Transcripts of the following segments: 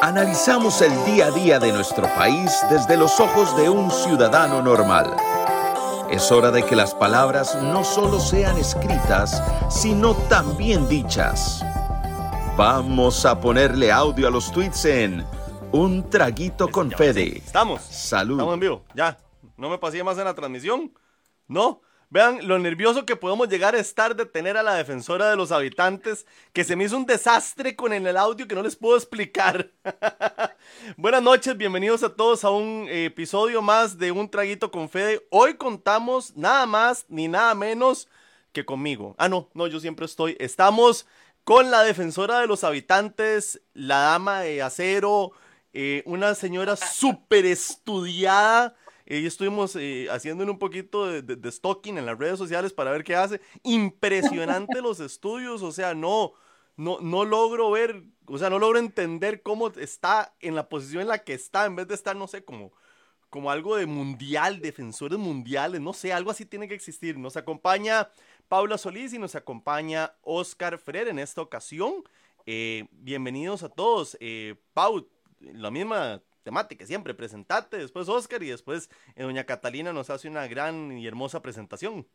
Analizamos el día a día de nuestro país desde los ojos de un ciudadano normal. Es hora de que las palabras no solo sean escritas, sino también dichas. Vamos a ponerle audio a los tweets en Un Traguito con Fede. Estamos. Salud. Estamos en vivo. Ya. No me pasé más en la transmisión. No. Vean lo nervioso que podemos llegar a estar de tener a la defensora de los habitantes, que se me hizo un desastre con el audio que no les puedo explicar. Buenas noches, bienvenidos a todos a un episodio más de Un Traguito con Fede. Hoy contamos nada más ni nada menos que conmigo. Ah, no, no, yo siempre estoy. Estamos con la defensora de los habitantes, la dama de acero, eh, una señora súper estudiada y estuvimos eh, haciéndole un poquito de, de, stalking en las redes sociales para ver qué hace. Impresionante los estudios, o sea, no, no, no logro ver, o sea, no logro entender cómo está en la posición en la que está, en vez de estar, no sé, como, como algo de mundial, defensores mundiales, no sé, algo así tiene que existir. Nos acompaña Paula Solís y nos acompaña Oscar Freire en esta ocasión. Eh, bienvenidos a todos. Eh, Pau, la misma temática, siempre presentate, después Oscar y después eh, doña Catalina nos hace una gran y hermosa presentación.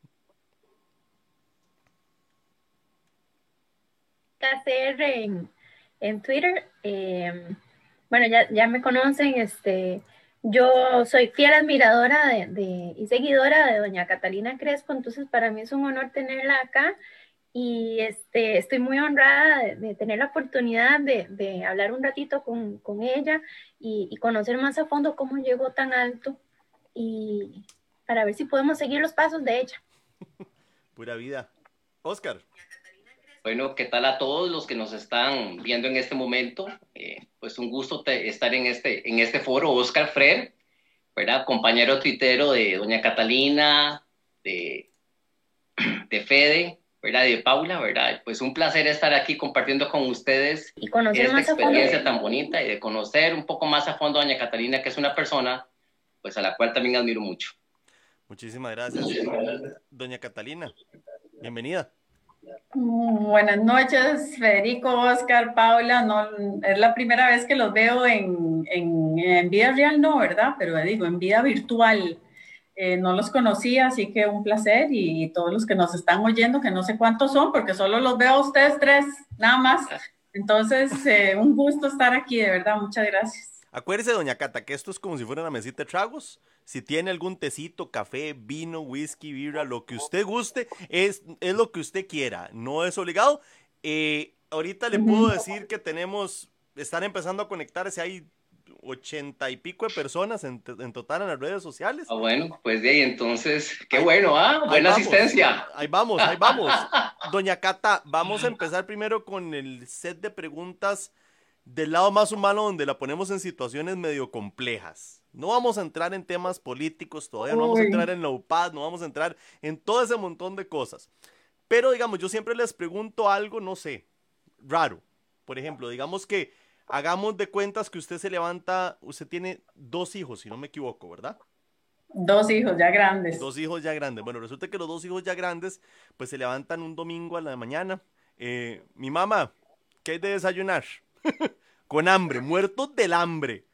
hacer en, en Twitter. Em, bueno, ya, ya me conocen, este, yo soy fiel admiradora de, y seguidora de doña Catalina Crespo, entonces para mí es un honor tenerla acá y este, estoy muy honrada de, tener la oportunidad de, hablar un ratito con, ella y, conocer más a fondo cómo llegó tan alto y para ver si podemos seguir los pasos de ella. Pura vida. Oscar. Bueno, ¿qué tal a todos los que nos están viendo en este momento? Eh, pues un gusto estar en este, en este foro. Oscar Frer, ¿verdad? compañero tuitero de doña Catalina, de, de Fede, ¿verdad? De Paula, ¿verdad? Pues un placer estar aquí compartiendo con ustedes y conocer esta más experiencia tan bonita y de conocer un poco más a fondo a doña Catalina, que es una persona pues a la cual también admiro mucho. Muchísimas gracias. Doña Catalina, bienvenida. Buenas noches, Federico, Oscar, Paula. No, es la primera vez que los veo en, en, en vida real, no, ¿verdad? Pero digo, en vida virtual. Eh, no los conocía, así que un placer y, todos los que nos están oyendo, que no sé cuántos son, porque solo los veo a ustedes tres, nada más. Entonces, eh, un gusto estar aquí, de verdad, muchas gracias. Acuérdese, doña Cata, que esto es como si fuera una mesita de tragos. Si tiene algún tecito, café, vino, whisky, birra, lo que usted guste, es, es lo que usted quiera, no es obligado. Eh, ahorita le puedo decir que tenemos, están empezando a conectarse, hay ochenta y pico de personas en, total en las redes sociales. Ah, bueno, pues de ahí entonces, qué bueno, ¿ah? Buena asistencia. Ahí vamos, ahí vamos. Doña Cata, vamos a empezar primero con el set de preguntas del lado más humano donde la ponemos en situaciones medio complejas. No vamos a entrar en temas políticos todavía, no vamos a entrar en la UPAD, no vamos a entrar en todo ese montón de cosas. Pero digamos, yo siempre les pregunto algo, no sé, raro. Por ejemplo, digamos que hagamos de cuentas que usted se levanta, usted tiene dos hijos, si no me equivoco, ¿verdad? Dos hijos ya grandes. Dos hijos ya grandes. Bueno, resulta que los dos hijos ya grandes, pues se levantan un domingo a la mañana. Eh, mi mamá, ¿qué hay de desayunar? Con hambre, muertos del hambre.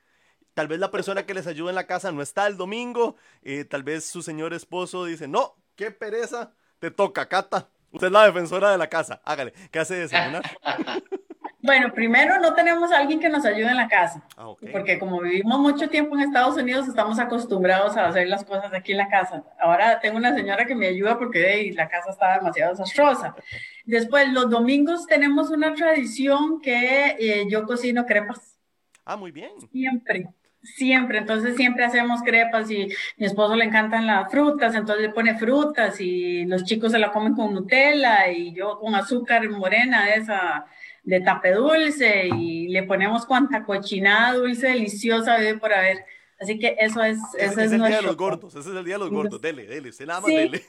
Tal vez la persona que les ayuda en la casa no está el domingo. Eh, tal vez su señor esposo dice, no, qué pereza, te toca, Cata. Usted es la defensora de la casa. Hágale, ¿qué hace desayunar? Bueno, primero no tenemos a alguien que nos ayude en la casa, ah, porque como vivimos mucho tiempo en Estados Unidos, estamos acostumbrados a hacer las cosas aquí en la casa. Ahora tengo una señora que me ayuda porque la casa está demasiado desastrosa. Después, los domingos tenemos una tradición que eh, yo cocino crepas. Ah, muy bien. Siempre. Siempre, entonces siempre hacemos crepas y mi esposo le encantan las frutas, entonces le pone frutas y los chicos se la comen con Nutella y yo con azúcar morena esa de tape dulce y le ponemos cuanta cochinada dulce deliciosa por haber. Así que eso es, ese es, el día de los gordos, ese es el día de los gordos, dele, dele, se nada más dele.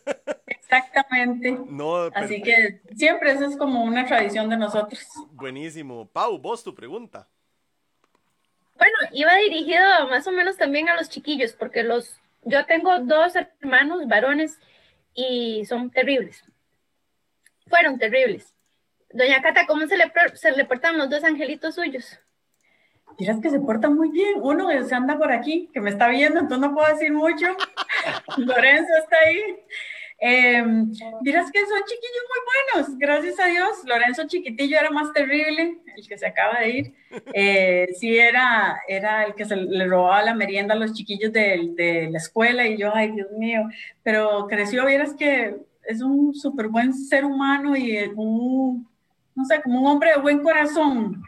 Exactamente. Así que siempre eso es como una tradición de nosotros. Buenísimo. Pau, vos tu pregunta. Bueno, iba dirigido más o menos también a los chiquillos, porque los, yo tengo dos hermanos varones y son terribles. Fueron terribles. Doña Cata, ¿cómo se le, se le portan los dos angelitos suyos? miras que se porta muy bien. Uno se anda por aquí, que me está viendo, entonces no puedo decir mucho. Lorenzo está ahí. Eh, que son chiquillos muy buenos, gracias a Dios. Lorenzo chiquitillo era más terrible, el que se acaba de ir. Eh, sí, era, era el que se le robaba la merienda a los chiquillos de, de la escuela y yo, ay Dios mío, pero creció, vieras que es un súper buen ser humano y un, no sé, como un hombre de buen corazón.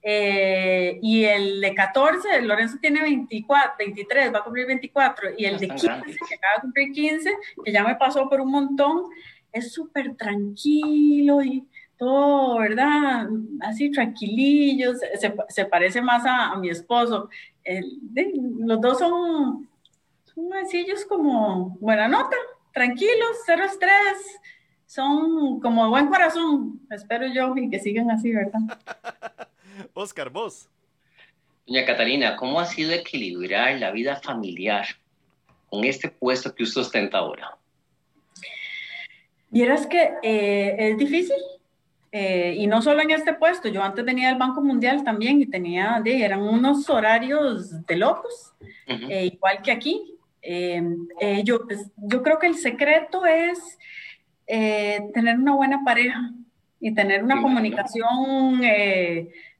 Eh, y el de 14, Lorenzo tiene 24, 23, va a cumplir 24, y el de 15, que acaba de cumplir 15, que ya me pasó por un montón, es súper tranquilo y todo, ¿verdad? Así tranquilillo, se, se parece más a, a mi esposo. El, de, los dos son, son sencillos como buena nota, tranquilos, cero estrés, son como buen corazón, espero yo, y que sigan así, ¿verdad? Oscar, vos. Doña Catalina, ¿cómo ha sido equilibrar la vida familiar con este puesto que usted ostenta ahora? Vieras que eh, es difícil, eh, y no solo en este puesto, yo antes venía del Banco Mundial también y tenía, de, eran unos horarios de locos, uh -huh. eh, igual que aquí. yo, pues, yo creo que el secreto es tener una buena pareja y tener una sí, comunicación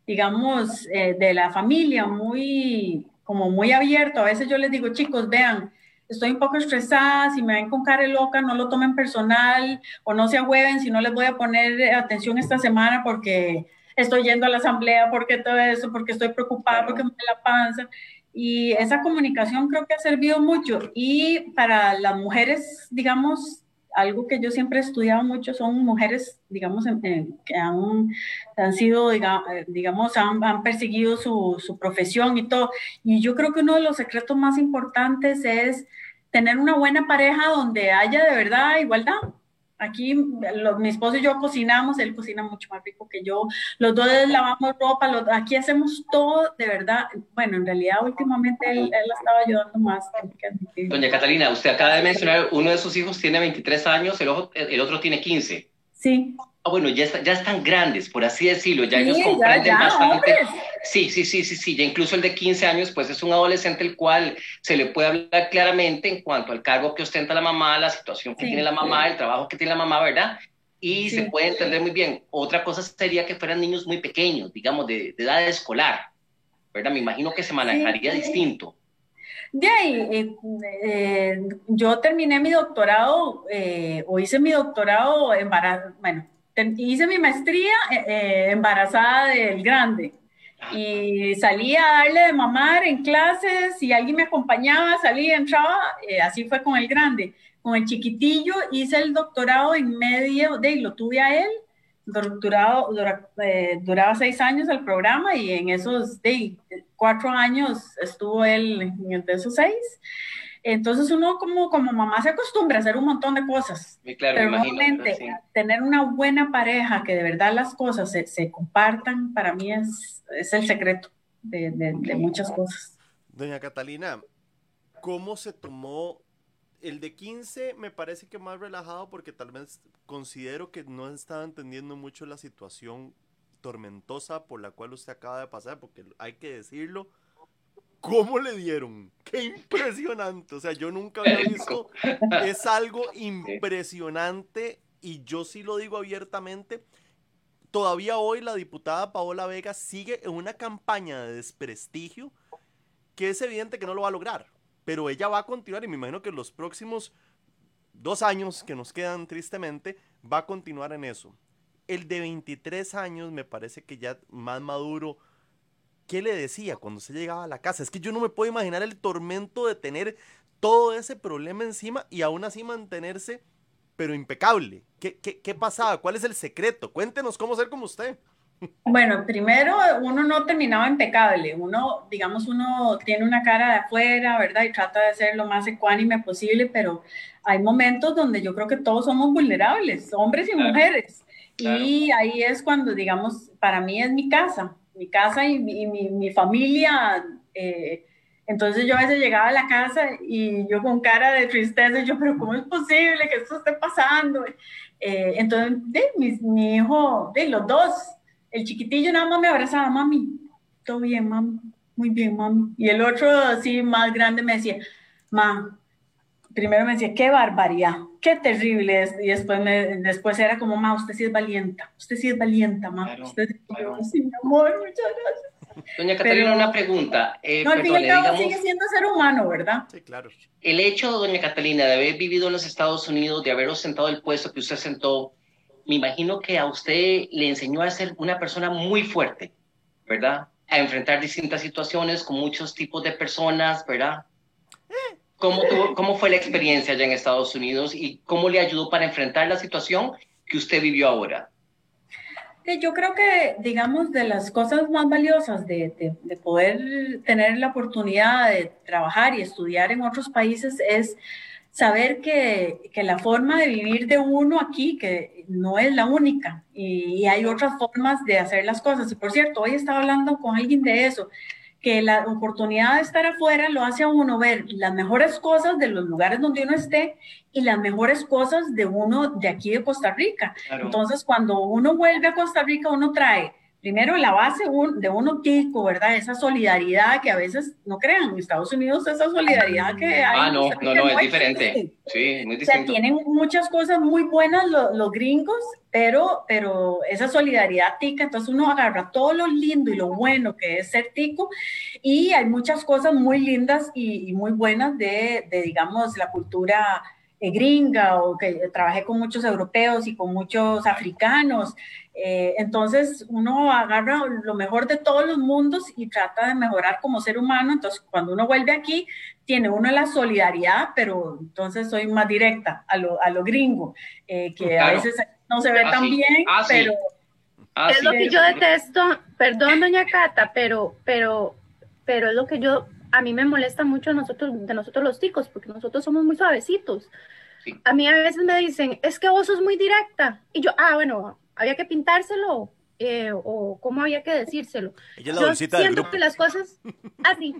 digamos, eh, de la familia, muy, como muy abierto. A veces yo les digo, chicos, vean, estoy un poco estresada, si me ven con cara loca, no lo tomen personal o no se agüeven si no les voy a poner atención esta semana porque estoy yendo a la asamblea, porque todo eso, porque estoy preocupada, porque me da la panza. Y esa comunicación creo que ha servido mucho. Y para las mujeres, digamos, algo que yo siempre he estudiado mucho son mujeres, digamos, que han, han sido, digamos, han, han perseguido su, su, profesión y todo. Y yo creo que uno de los secretos más importantes es tener una buena pareja donde haya de verdad igualdad. Aquí lo, mi esposo y yo cocinamos, él cocina mucho más rico que yo, los dos lavamos ropa, los, aquí hacemos todo de verdad. Bueno, en realidad últimamente él, él estaba ayudando más. Doña Catalina, usted acaba de mencionar, uno de sus hijos tiene 23 años, el, ojo, el otro tiene 15. Sí. Ah, bueno, ya, está, ya están grandes, por así decirlo, ya sí, ellos comprenden ya, ya, bastante. Hombres. Sí, sí, sí, sí, sí, ya incluso el de 15 años, pues es un adolescente el cual se le puede hablar claramente en cuanto al cargo que ostenta la mamá, la situación que sí, tiene la mamá, el trabajo que tiene la mamá, ¿verdad? Y sí. se puede entender muy bien. Otra cosa sería que fueran niños muy pequeños, digamos, de, de edad escolar, ¿verdad? Me imagino que se manejaría distinto. De ahí, eh, eh, yo terminé mi doctorado, eh, o hice mi doctorado embarazo, bueno, hice mi maestría eh, embarazada del grande y salía a darle de mamar en clases y alguien me acompañaba, salía, entraba, eh, así fue con el grande. Con el chiquitillo hice el doctorado en medio de, y lo tuve a él, doctorado, dura, eh, duraba seis años el programa y en esos de, cuatro años estuvo él en esos seis. Entonces uno como, como mamá se acostumbra a hacer un montón de cosas. Claro, pero realmente sí. tener una buena pareja que de verdad las cosas se, se compartan, para mí es, es el secreto de, de, de, muchas cosas. Doña Catalina, ¿cómo se tomó el de 15? Me parece que más relajado porque tal vez considero que no estaba entendiendo mucho la situación tormentosa por la cual usted acaba de pasar, porque hay que decirlo, ¿Cómo le dieron? ¡Qué impresionante! O sea, yo nunca había visto. Es algo impresionante y yo sí lo digo abiertamente. Todavía hoy la diputada Paola Vega sigue en una campaña de desprestigio que es evidente que no lo va a lograr. Pero ella va a continuar y me imagino que los próximos dos años que nos quedan tristemente va a continuar en eso. El de 23 años me parece que ya más maduro ¿qué le decía cuando se llegaba a la casa? Es que yo no me puedo imaginar el tormento de tener todo ese problema encima y aún así mantenerse, pero impecable. ¿Qué, qué, qué pasaba? ¿Cuál es el secreto? Cuéntenos cómo ser como usted. Bueno, primero uno no terminaba impecable, uno, digamos, uno tiene una cara de afuera, ¿verdad? Y trata de ser lo más ecuánime posible, pero hay momentos donde yo creo que todos somos vulnerables, hombres y claro, mujeres. Claro. Y ahí es cuando, digamos, para mí es mi casa, mi casa y mi, mi familia. Eh, entonces yo a veces llegaba a la casa y yo con cara de tristeza, yo, pero ¿cómo es posible que esto esté pasando? Eh, entonces, de, mi, mi, hijo, de los dos, el chiquitillo nada más me abrazaba, mami, todo bien, mami, muy bien, mami. Y el otro, así más grande, me decía, ma, primero me decía, qué barbaridad, qué terrible es. Y después, me, después era como, ma, usted sí es valienta, usted sí es valienta, ma. usted sí, mi amor, muchas gracias. Doña Catalina, una pregunta. Eh, no, al fin y al cabo sigue siendo ser humano, ¿verdad? Sí, claro. El hecho, doña Catalina, de haber vivido en los Estados Unidos, de haber ostentado el puesto que usted sentó, me imagino que a usted le enseñó a ser una persona muy fuerte, ¿verdad? A enfrentar distintas situaciones con muchos tipos de personas, ¿verdad? ¿Cómo, ¿Cómo fue la experiencia allá en Estados Unidos y cómo le ayudó para enfrentar la situación que usted vivió ahora? Yo creo que, digamos, de las cosas más valiosas de, de, de, poder tener la oportunidad de trabajar y estudiar en otros países es saber que, que, la forma de vivir de uno aquí, que no es la única, y, y hay otras formas de hacer las cosas. Y por cierto, hoy estaba hablando con alguien de eso, que la oportunidad de estar afuera lo hace a uno ver las mejores cosas de los lugares donde uno esté y las mejores cosas de uno de aquí de Costa Rica. Entonces, cuando uno vuelve a Costa Rica, uno trae primero la base de uno tico, ¿verdad? Esa solidaridad que a veces no crean, en Estados Unidos esa solidaridad que hay. Ah, no, no, no, es diferente. Sí, muy distinto. O sea, tienen muchas cosas muy buenas los, los, gringos, pero, pero esa solidaridad tica, entonces uno agarra todo lo lindo y lo bueno que es ser tico y hay muchas cosas muy lindas y, y muy buenas de, de, digamos, la cultura gringa o que trabajé con muchos europeos y con muchos africanos. Eh, entonces uno agarra lo mejor de todos los mundos y trata de mejorar como ser humano. Entonces cuando uno vuelve aquí, tiene uno la solidaridad, pero entonces soy más directa a lo, a lo gringo, eh, que a veces no se ve tan bien, pero... es lo que yo detesto, perdón doña Cata, pero, pero, pero es lo que yo a mí me molesta mucho nosotros, de nosotros los ticos, porque nosotros somos muy suavecitos. A mí a veces me dicen, es que vos sos muy directa. Y yo, ah, bueno, había que pintárselo. Eh, o cómo había que decírselo. yo siento que las cosas, así,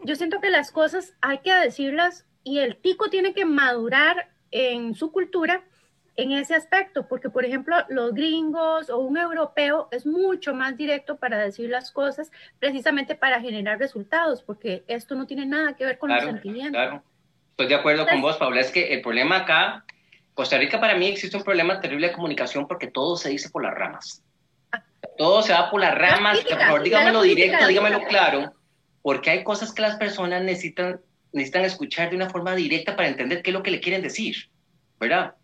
yo siento que las cosas hay que decirlas y el tico tiene que madurar en su cultura en ese aspecto, porque por ejemplo los gringos o un europeo es mucho más directo para decir las cosas precisamente para generar resultados, porque esto no tiene nada que ver con los sentimientos. Claro, estoy de acuerdo con vos, Paula, es que el problema acá, Costa Rica para mí existe un problema terrible de comunicación porque todo se dice por las ramas. Todo se va por las ramas, por favor dígamelo directo, dígamelo claro, porque hay cosas que las personas necesitan, necesitan escuchar de una forma directa para entender qué es lo que le quieren decir, ¿verdad?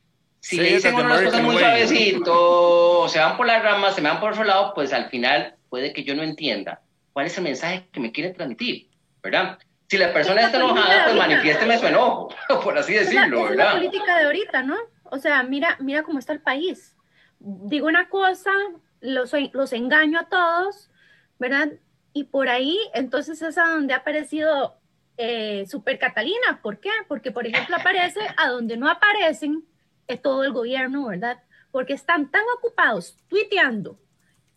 Si le dicen unas cosas muy suavecito, se van por las ramas, se me van por otro lado, pues al final puede que yo no entienda cuál es el mensaje que me quiere transmitir, ¿verdad? Si la persona está enojada, pues manifiésteme su enojo, por así decirlo, es ¿verdad? Es la política de ahorita, ¿no? O sea, mira, mira cómo está el país. Digo una cosa, los, los engaño a todos, ¿verdad? Y por ahí, entonces es a donde ha aparecido eh, Super Catalina. ¿Por qué? Porque, por ejemplo, aparece a donde no aparecen todo el gobierno, ¿verdad? Porque están tan ocupados tuiteando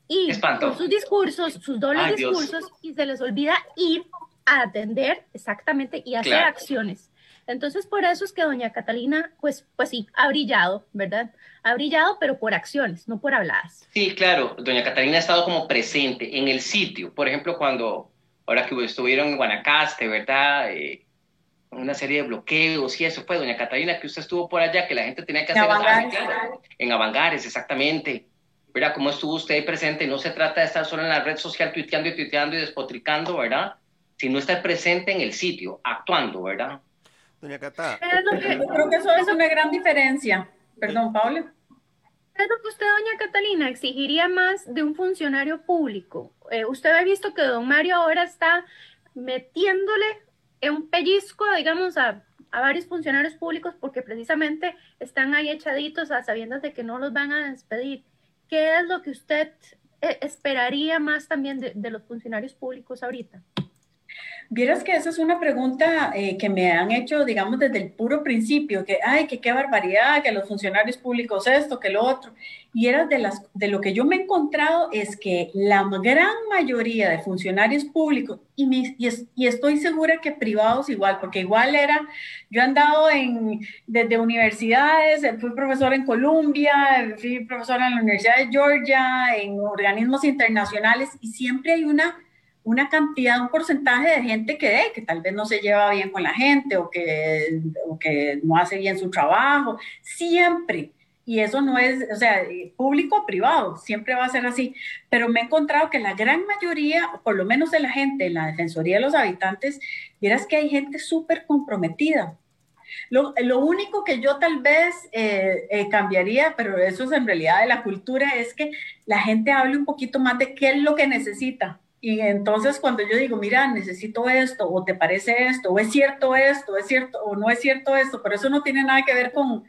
y con sus discursos, sus dobles discursos, y se les olvida ir a atender exactamente y hacer acciones. Entonces, por eso es que doña Catalina, pues, pues sí, ha brillado, ¿verdad? Ha brillado, pero por acciones, no por habladas. Sí, claro, doña Catalina ha estado como presente en el sitio. Por ejemplo, cuando, ahora que estuvieron en Guanacaste, ¿verdad? Eh, una serie de bloqueos y eso fue, doña Catalina, que usted estuvo por allá, que la gente tenía que hacer... En Avangares, exactamente. ¿Verdad? ¿Cómo estuvo usted presente? No se trata de estar solo en la red social tuiteando y tuiteando y despotricando, ¿verdad? Sino estar presente en el sitio, actuando, ¿verdad? Doña Cata. Yo creo que eso es una gran diferencia. Perdón, Paula. ¿Qué que usted, doña Catalina, exigiría más de un funcionario público? Eh, usted ha visto que don Mario ahora está metiéndole un pellizco, digamos, a, a, varios funcionarios públicos porque precisamente están ahí echaditos a sabiendas de que no los van a despedir. ¿Qué es lo que usted eh, esperaría más también de, de los funcionarios públicos ahorita? Vieras que esa es una pregunta eh, que me han hecho, digamos, desde el puro principio, que, ay, que qué barbaridad, que los funcionarios públicos esto, que lo otro. Y era de, las, de lo que yo me he encontrado es que la gran mayoría de funcionarios públicos, y, y, y estoy segura que privados igual, porque igual era, yo he andado en, desde universidades, fui profesor en Columbia, fui profesora en la Universidad de Georgia, en organismos internacionales, y siempre hay una una cantidad, un porcentaje de gente que, que tal vez no se lleva bien con la gente o que, o no hace bien su trabajo, siempre. Y eso no es, o sea, público o privado, siempre va a ser así. Pero me he encontrado que la gran mayoría, por lo menos de la gente en la Defensoría de los Habitantes, vieras que hay gente súper comprometida. Lo, lo, único que yo tal vez eh, eh, cambiaría, pero eso es en realidad de la cultura, es que la gente hable un poquito más de qué es lo que necesita. Y entonces cuando yo digo, mira, necesito esto, o te parece esto, o es cierto esto, es cierto, o no es cierto esto, pero eso no tiene nada que ver con,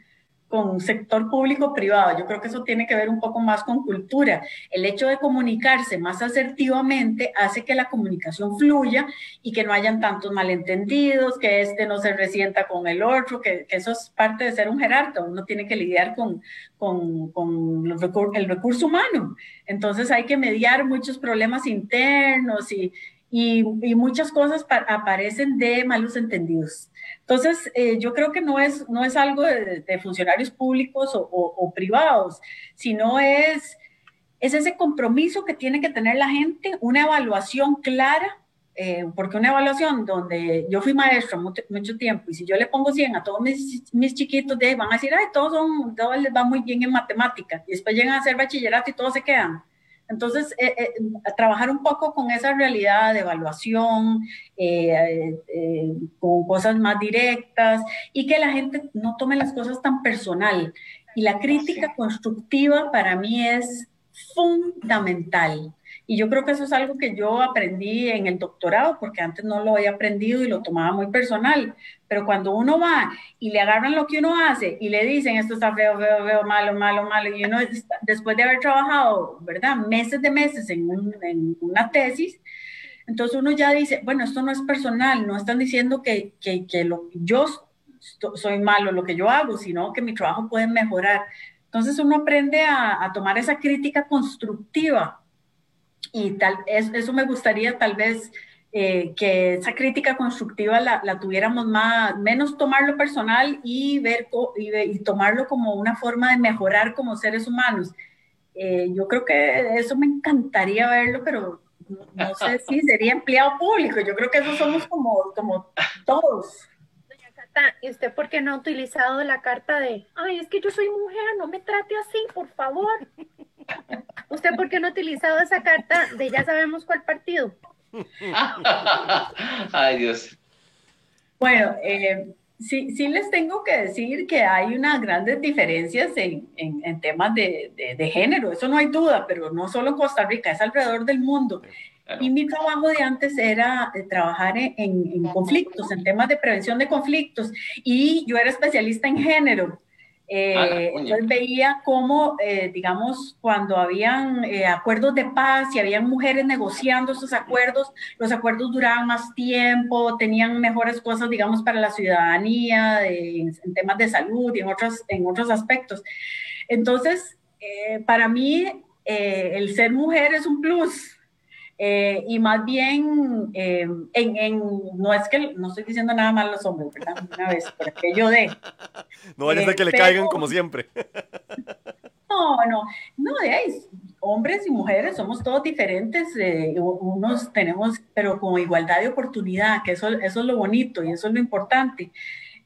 con sector público-privado. Yo creo que eso tiene que ver un poco más con cultura. El hecho de comunicarse más asertivamente hace que la comunicación fluya y que no hayan tantos malentendidos, que este no se resienta con el otro, que, eso es parte de ser un jerarca. Uno tiene que lidiar con, con, con el recurso humano. Entonces hay que mediar muchos problemas internos y, y, y muchas cosas aparecen de malos entendidos. Entonces, eh, yo creo que no es, no es algo de, funcionarios públicos o, privados, sino es, es ese compromiso que tiene que tener la gente, una evaluación clara, eh, porque una evaluación donde yo fui maestro mucho, tiempo y si yo le pongo 100 a todos mis, mis chiquitos, de van a decir, ay, todos, son, todos les va muy bien en matemática y después llegan a hacer bachillerato y todos se quedan. Entonces, eh, eh, trabajar un poco con esa realidad de evaluación, eh, con cosas más directas y que la gente no tome las cosas tan personal. Y la crítica constructiva para mí es fundamental. Y yo creo que eso es algo que yo aprendí en el doctorado, porque antes no lo había aprendido y lo tomaba muy personal. Pero cuando uno va y le agarran lo que uno hace y le dicen esto está feo, feo, feo, malo, malo, malo, y uno después de haber trabajado, ¿verdad? Meses de meses en, en una tesis, entonces uno ya dice, bueno, esto no es personal, no están diciendo que, que, que lo, yo soy malo lo que yo hago, sino que mi trabajo puede mejorar. Entonces uno aprende a, a tomar esa crítica constructiva y tal, eso me gustaría tal vez eh, que esa crítica constructiva la, la, tuviéramos más, menos tomarlo personal y, ver, y, y, tomarlo como una forma de mejorar como seres humanos. Eh, yo creo que eso me encantaría verlo, pero no, sé si sería empleado público. Yo creo que eso somos como, como todos. Doña Cata, ¿y usted por qué no ha utilizado la carta de, ay, es que yo soy mujer, no me trate así, por favor? ¿Usted por qué no ha utilizado esa carta de ya sabemos cuál partido? Ay, Dios. Bueno, eh, sí, sí les tengo que decir que hay unas grandes diferencias en, en, temas de, de, género, eso no hay duda, pero no solo en Costa Rica, es alrededor del mundo. Y mi trabajo de antes era eh, trabajar en, en, conflictos, en temas de prevención de conflictos, y yo era especialista en género. Eh, entonces veía cómo, eh, digamos, cuando habían eh, acuerdos de paz y habían mujeres negociando esos acuerdos, los acuerdos duraban más tiempo, tenían mejores cosas, digamos, para la ciudadanía, en temas de salud y en otros, en otros aspectos. Entonces, para mí, el ser mujer es un plus, eh, y más bien, eh, en, en, no es que, no estoy diciendo nada mal a los hombres, ¿verdad? Una vez, pero que yo de. No vaya a que le eh, caigan como siempre. No, no, no, de ahí, hombres y mujeres somos todos diferentes, unos tenemos, pero con igualdad de oportunidad, que eso, eso es lo bonito y eso es lo importante.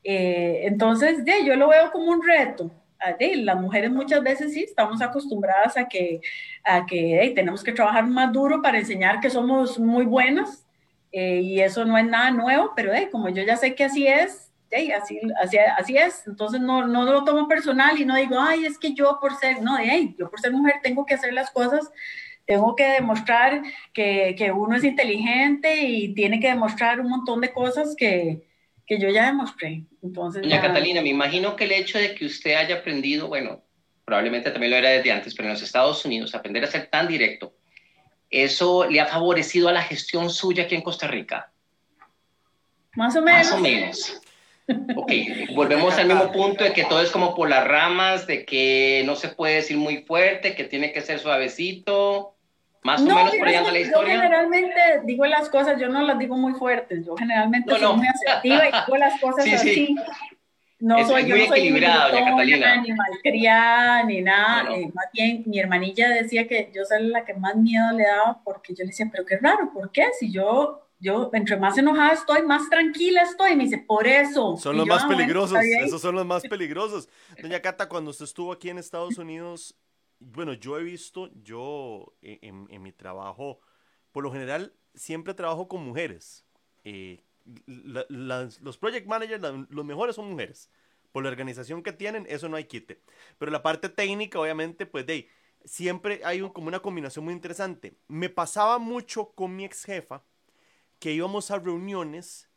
entonces, de, yo lo veo como un reto, las mujeres muchas veces sí estamos acostumbradas a que, tenemos que trabajar más duro para enseñar que somos muy buenas eh, y eso no es nada nuevo, pero como yo ya sé que así es, así, así, así es, entonces no, no lo tomo personal y no digo, ay, es que yo por ser, no, yo por ser mujer tengo que hacer las cosas tengo que demostrar que, uno es inteligente y tiene que demostrar un montón de cosas que, que yo ya demostré. Entonces, Doña Catalina, me imagino que el hecho de que usted haya aprendido, bueno, probablemente también lo era desde antes, pero en los Estados Unidos, aprender a ser tan directo, ¿eso le ha favorecido a la gestión suya aquí en Costa Rica? Más o menos. Más o menos. Ok, volvemos al mismo punto de que todo es como por las ramas, de que no se puede decir muy fuerte, que tiene que ser suavecito. Más o menos por allá la historia. Yo generalmente digo las cosas, yo no las digo muy fuertes, yo generalmente soy muy asertiva y digo las cosas así. No soy muy yo, equilibrada, doña Catalina. Ni malcriada, ni nada. Eh, más bien, mi hermanilla decía que yo soy la que más miedo le daba porque yo le decía, pero qué raro, ¿por qué? Si yo, yo entre más enojada estoy, más tranquila estoy. Y me dice, por eso. Son los más ah, peligrosos, esos son los más peligrosos. Doña Cata, cuando usted estuvo aquí en Estados Unidos, bueno, yo he visto, yo en, en mi trabajo, por lo general, siempre trabajo con mujeres. Eh, los project managers, los mejores son mujeres. Por la organización que tienen, eso no hay quite. Pero la parte técnica, obviamente, pues de siempre hay como una combinación muy interesante. Me pasaba mucho con mi ex jefa que íbamos a reuniones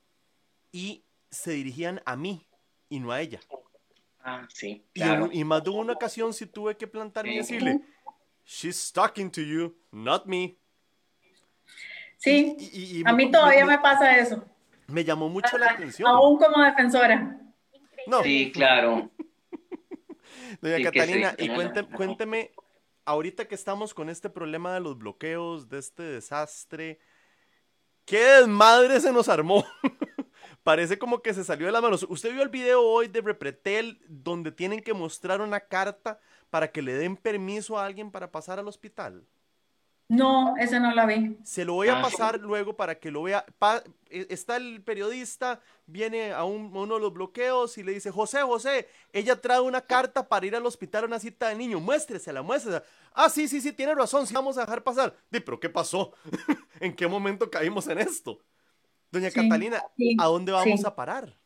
y se dirigían a mí y no a ella. Ah, sí. Y, más de una ocasión sí tuve que plantarme y decirle, she's talking to you, not me. Sí, a mí todavía me pasa eso. Me llamó mucho la atención. Aún como defensora. No. Sí, claro. Doña Catalina, y cuénteme, ahorita que estamos con este problema de los bloqueos, de este desastre, ¿qué desmadre se nos armó? Parece como que se salió de las manos. ¿Usted vio el video hoy de Repretel donde tienen que mostrar una carta para que le den permiso a alguien para pasar al hospital? No, ese no la vi. Se lo voy a ah, pasar luego para que lo vea. E, está el periodista, viene a, uno de los bloqueos y le dice, José, José, ella trae una carta para ir al hospital a una cita de niño, muéstresela, muéstresela. Ah, sí, sí, sí, tiene razón, sí, vamos a dejar pasar. Di, pero ¿qué pasó? ¿En qué momento caímos en esto? Doña Catalina, ¿a dónde vamos a parar?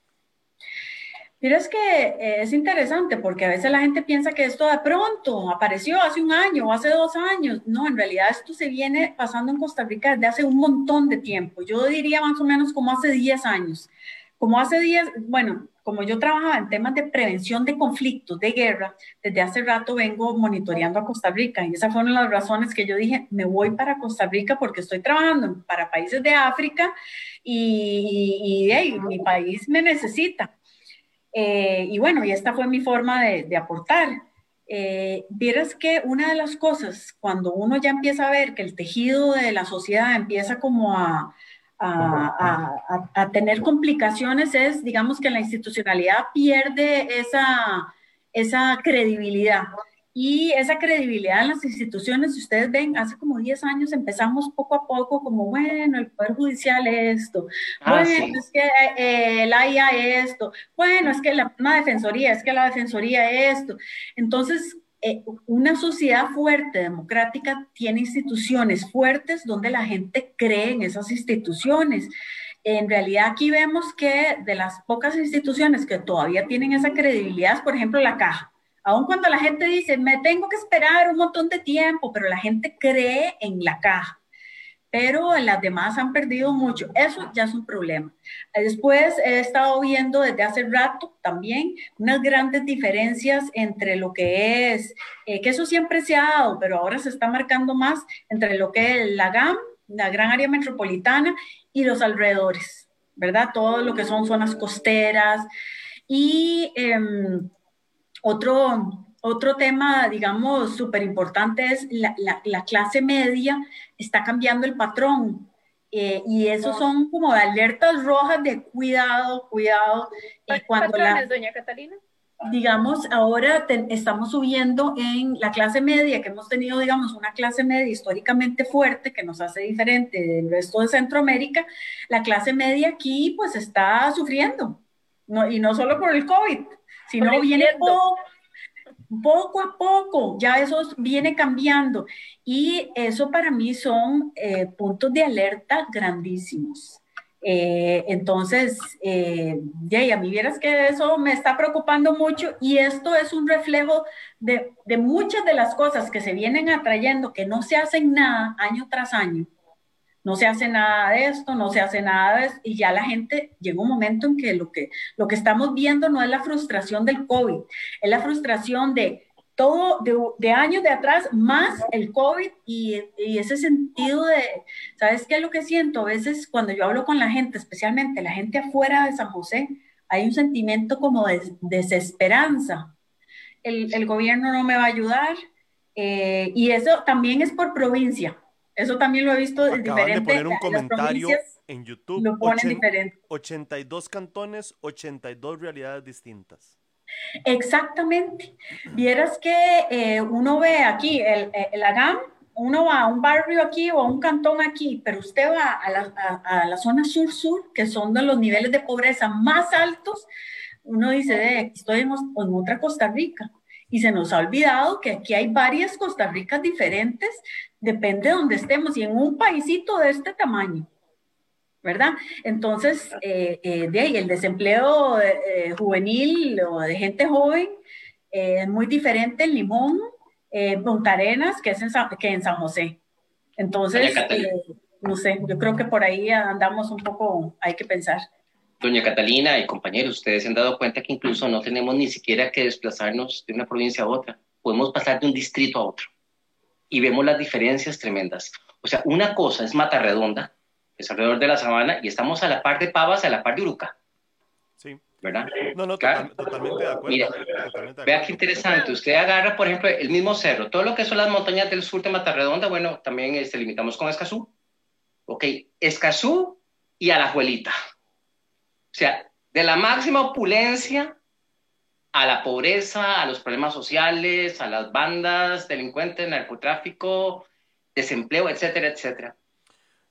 Pero es que eh, es interesante porque a veces la gente piensa que esto de pronto apareció hace un año o hace dos años. No, en realidad esto se viene pasando en Costa Rica desde hace un montón de tiempo. Yo diría más o menos como hace 10 años. Como hace 10, bueno, como yo trabajaba en temas de prevención de conflictos, de guerra, desde hace rato vengo monitoreando a Costa Rica y esas fueron las razones que yo dije, me voy para Costa Rica porque estoy trabajando para países de África y, y mi país me necesita. Eh, y bueno, y esta fue mi forma de, aportar. Eh, vieras que una de las cosas, cuando uno ya empieza a ver que el tejido de la sociedad empieza como a, a, a, tener complicaciones, es, digamos, que la institucionalidad pierde esa, esa credibilidad. Y esa credibilidad en las instituciones, si ustedes ven, hace como 10 años empezamos poco a poco como, bueno, el Poder Judicial esto, ah, bueno, es que eh, la IA esto, bueno, es que la, Defensoría, es que la Defensoría esto. Entonces, eh, una sociedad fuerte, democrática, tiene instituciones fuertes donde la gente cree en esas instituciones. En realidad aquí vemos que de las pocas instituciones que todavía tienen esa credibilidad, por ejemplo, la caja. Aun cuando la gente dice, me tengo que esperar un montón de tiempo, pero la gente cree en la caja. Pero las demás han perdido mucho. Eso ya es un problema. Después he estado viendo desde hace rato también unas grandes diferencias entre lo que es, eh, que eso siempre se ha dado, pero ahora se está marcando más entre lo que es la GAM, la gran área metropolitana, y los alrededores, ¿verdad? Todo lo que son zonas costeras. Y em, otro, otro tema, digamos, súper importante es la, la, clase media está cambiando el patrón. Eh, y esos son como alertas rojas de cuidado, cuidado. Eh, cuando la, doña Catalina? Digamos, ahora estamos subiendo en la clase media, que hemos tenido, digamos, una clase media históricamente fuerte que nos hace diferente del resto de Centroamérica. La clase media aquí, pues, está sufriendo. No, y no solo por el COVID, si no viene poco, poco a poco, ya eso viene cambiando. Y eso para mí son eh, puntos de alerta grandísimos. Eh, entonces, eh, ya, a mí vieras que eso me está preocupando mucho y esto es un reflejo de, de muchas de las cosas que se vienen atrayendo, que no se hacen nada año tras año no se hace nada de esto, no se hace nada de esto, y ya la gente llega un momento en que lo que, lo que estamos viendo no es la frustración del COVID, es la frustración de todo, de, años de atrás, más el COVID y, ese sentido de, ¿sabes qué es lo que siento? A veces cuando yo hablo con la gente, especialmente la gente afuera de San José, hay un sentimiento como de desesperanza. El, gobierno no me va a ayudar, eh, y eso también es por provincia. Eso también lo he visto en diferentes de poner un comentario en YouTube. Lo ponen diferente. 82 cantones, 82 realidades distintas. Exactamente. Vieras que eh, uno ve aquí el, el AGAM, uno va a un barrio aquí o a un cantón aquí, pero usted va a la, a, la zona sur-sur, que son de los niveles de pobreza más altos, uno dice, estoy en, en otra Costa Rica. Y se nos ha olvidado que aquí hay varias Costa Ricas diferentes, depende de donde estemos, y en un paísito de este tamaño. ¿verdad? Entonces, eh, eh, de ahí el desempleo eh, juvenil o de gente joven es muy diferente en Limón, Punta Arenas, que es en San, que en San José. Entonces, no sé, yo creo que por ahí andamos un poco, hay que pensar. Doña Catalina y compañeros, ustedes se han dado cuenta que incluso no tenemos ni siquiera que desplazarnos de una provincia a otra. Podemos pasar de un distrito a otro. Y vemos las diferencias tremendas. O sea, una cosa es Mata Redonda, es alrededor de la sabana, y estamos a la par de Pavas, a la par de Uruca. Sí. ¿Verdad? No, no, totalmente de acuerdo. Mira, vea qué interesante. Usted agarra, por ejemplo, el mismo cerro, todo lo que son las montañas del sur de Matarredonda, bueno, también este, limitamos con Escazú. Ok, Escazú y Alajuelita. O sea, de la máxima opulencia a la pobreza, a los problemas sociales, a las bandas, delincuentes, narcotráfico, desempleo, etcétera, etcétera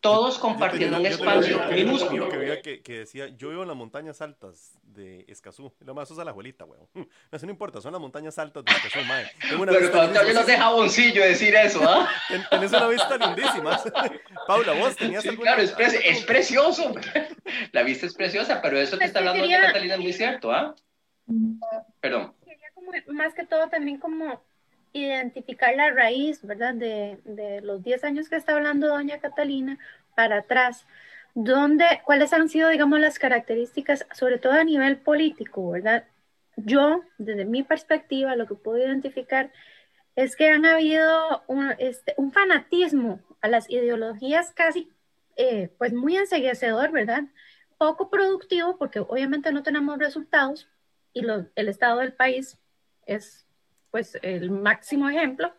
todos compartiendo un espacio minúsculo. Que, que, decía, yo vivo en las montañas altas de Escazú. Lo más eso es la abuelita, weón. Eso no importa, son las montañas altas de Escazú, madre. Pero todavía no deja boncillo decir eso, ¿ah? Tenés una vista lindísima. Paula, vos tenías sí, Claro, es, es, precioso. La vista es preciosa, pero eso que está hablando quería... Catalina es muy cierto, ¿ah? Perdón. Más que todo también como identificar la raíz, ¿verdad? De, de los 10 años que está hablando doña Catalina para atrás, ¿dónde, cuáles han sido, digamos, las características, sobre todo a nivel político, ¿verdad? Yo, desde mi perspectiva, lo que puedo identificar es que han habido un, este, un fanatismo a las ideologías casi, eh, pues muy enseguecedor, ¿verdad? Poco productivo, porque obviamente no tenemos resultados y lo, el estado del país es pues el máximo ejemplo.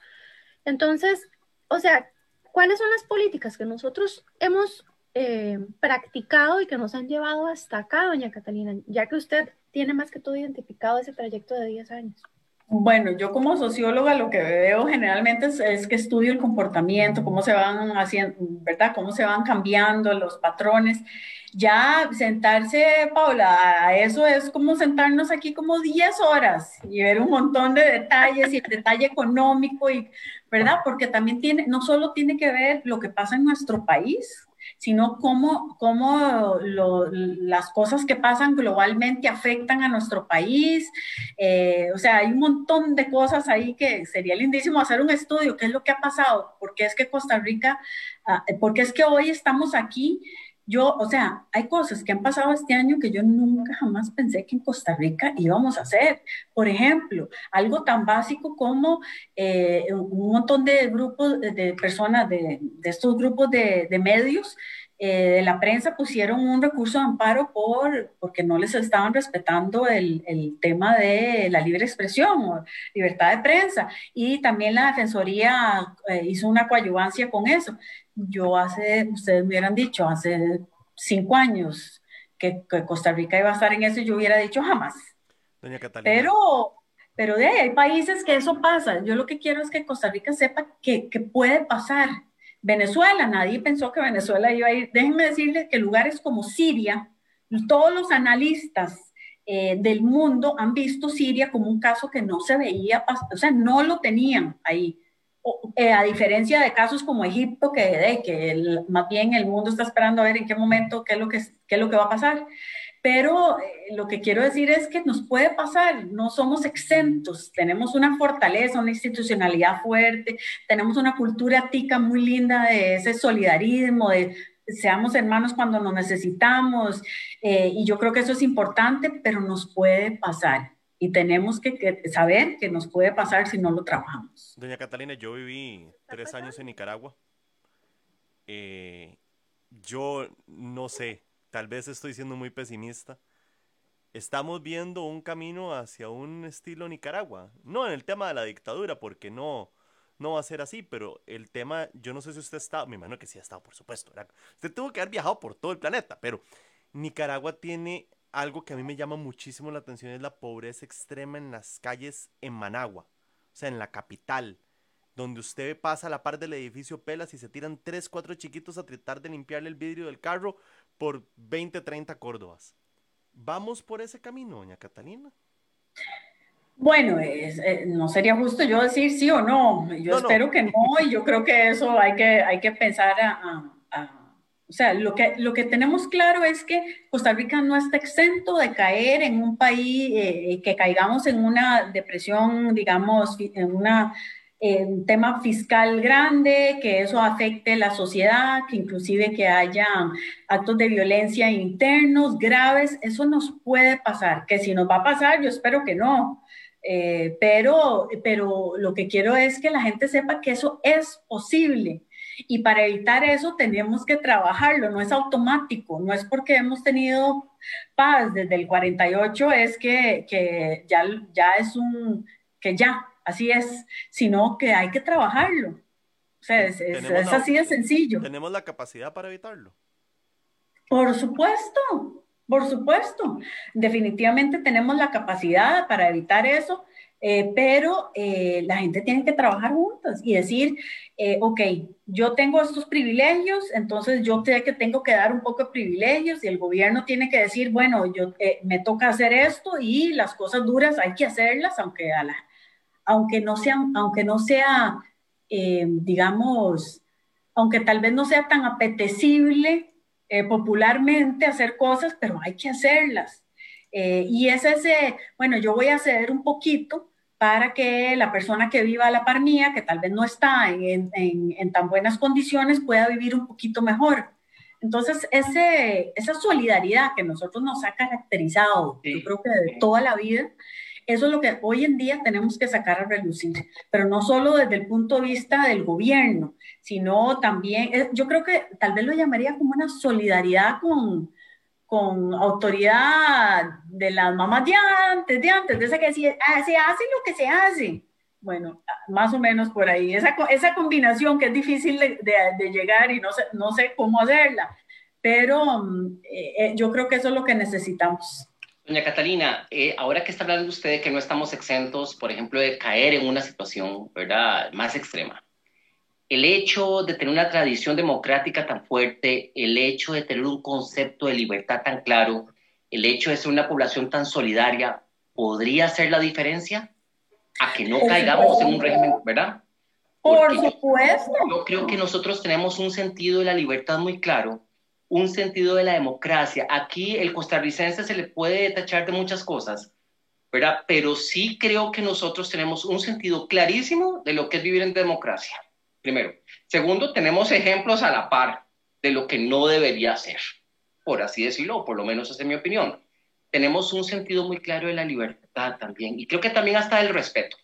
Entonces, o sea, ¿cuáles son las políticas que nosotros hemos eh, practicado y que nos han llevado hasta acá, doña Catalina, ya que usted tiene más que todo identificado ese trayecto de 10 años? Bueno, yo como socióloga lo que veo generalmente es, que estudio el comportamiento, cómo se van haciendo, ¿verdad? Cómo se van cambiando los patrones. Ya sentarse, Paula, eso es como sentarnos aquí como 10 horas y ver un montón de detalles y el detalle económico y, ¿verdad? Porque también tiene, no solo tiene que ver lo que pasa en nuestro país, sino cómo, cómo las cosas que pasan globalmente afectan a nuestro país. Eh, o sea, hay un montón de cosas ahí que sería lindísimo hacer un estudio, qué es lo que ha pasado, por qué es que Costa Rica, ah, por qué es que hoy estamos aquí yo, o sea, hay cosas que han pasado este año que yo nunca jamás pensé que en Costa Rica íbamos a hacer. Por ejemplo, algo tan básico como eh, un montón de grupos de personas, de, estos grupos de, medios, eh, de la prensa pusieron un recurso de amparo por, porque no les estaban respetando el, tema de la libre expresión o libertad de prensa. Y también la Defensoría eh, hizo una coadyuvancia con eso yo hace, ustedes me hubieran dicho, hace cinco años que, Costa Rica iba a estar en eso, yo hubiera dicho jamás. Doña Catalina. Pero, pero de hay países que eso pasa. Yo lo que quiero es que Costa Rica sepa que, que puede pasar. Venezuela, nadie pensó que Venezuela iba a ir. Déjenme decirles que lugares como Siria, todos los analistas eh, del mundo han visto Siria como un caso que no se veía, o sea, no lo tenían ahí. Eh, a diferencia de casos como Egipto, que, que más bien el mundo está esperando a ver en qué momento, qué es lo que, qué es lo que va a pasar. Pero eh, lo que quiero decir es que nos puede pasar, no somos exentos, tenemos una fortaleza, una institucionalidad fuerte, tenemos una cultura tica muy linda de ese solidarismo, de seamos hermanos cuando nos necesitamos, eh, y yo creo que eso es importante, pero nos puede pasar y tenemos que, saber que nos puede pasar si no lo trabajamos. Doña Catalina, yo viví tres años en Nicaragua. Eh, yo no sé, tal vez estoy siendo muy pesimista. Estamos viendo un camino hacia un estilo Nicaragua. No en el tema de la dictadura, porque no, no va a ser así, pero el tema, yo no sé si usted está, me imagino que sí ha estado, por supuesto. Usted tuvo que haber viajado por todo el planeta, pero Nicaragua tiene algo que a mí me llama muchísimo la atención, es la pobreza extrema en las calles en Managua, o sea, en la capital, donde usted pasa a la par del edificio Pelas y se tiran tres, cuatro chiquitos a tratar de limpiarle el vidrio del carro por 20, 30 córdobas. ¿Vamos por ese camino, doña Catalina? Bueno, eh, no sería justo yo decir sí o no. Yo espero que no y yo creo que eso hay que, hay que pensar a, o sea, lo que, lo que tenemos claro es que Costa Rica no está exento de caer en un país, eh, que caigamos en una depresión, digamos, en una un tema fiscal grande, que eso afecte la sociedad, que inclusive que haya actos de violencia internos graves, eso nos puede pasar, que si nos va a pasar, yo espero que no, eh, pero, pero lo que quiero es que la gente sepa que eso es posible. Y para evitar eso tenemos que trabajarlo, no es automático, no es porque hemos tenido paz desde el 48, es que, que ya, ya es un, que ya, así es, sino que hay que trabajarlo. O sea, es, es así de sencillo. ¿Tenemos la capacidad para evitarlo? Por supuesto, por supuesto, definitivamente tenemos la capacidad para evitar eso, eh, pero eh, la gente tiene que trabajar juntas y decir, eh, ok, yo tengo estos privilegios, entonces yo sé que tengo que dar un poco de privilegios y el gobierno tiene que decir, bueno, yo me toca hacer esto y las cosas duras hay que hacerlas, aunque, a la, aunque no sea, aunque no sea digamos, aunque tal vez no sea tan apetecible eh, popularmente hacer cosas, pero hay que hacerlas. Eh, y es ese, bueno, yo voy a ceder un poquito para que la persona que viva a la par mía, que tal vez no está en, en, tan buenas condiciones, pueda vivir un poquito mejor. Entonces, ese, esa solidaridad que nosotros nos ha caracterizado, yo creo que de toda la vida, eso es lo que hoy en día tenemos que sacar a relucir, pero no solo desde el punto de vista del gobierno, sino también, eh, yo creo que tal vez lo llamaría como una solidaridad con, con autoridad de las mamás de antes, de antes, de esa que decía, ah, se hace lo que se hace. Bueno, más o menos por ahí. Esa, esa combinación que es difícil de, llegar y no sé, no sé cómo hacerla, pero mm, eh, eh, yo creo que eso es lo que necesitamos. Doña Catalina, eh, ahora que está hablando usted de que no estamos exentos, por ejemplo, de caer en una situación ¿verdad? más extrema, el hecho de tener una tradición democrática tan fuerte, el hecho de tener un concepto de libertad tan claro, el hecho de ser una población tan solidaria, ¿podría ser la diferencia? A que no caigamos en un régimen, ¿verdad? Por supuesto. Yo creo que nosotros tenemos un sentido de la libertad muy claro un sentido de la democracia. Aquí el costarricense se le puede tachar de muchas cosas, ¿verdad? Pero sí creo que nosotros tenemos un sentido clarísimo de lo que es vivir en democracia, primero. Segundo, tenemos ejemplos a la par de lo que no debería ser, por así decirlo, por lo menos esa es mi opinión. Tenemos un sentido muy claro de la libertad también, y creo que también hasta del respeto,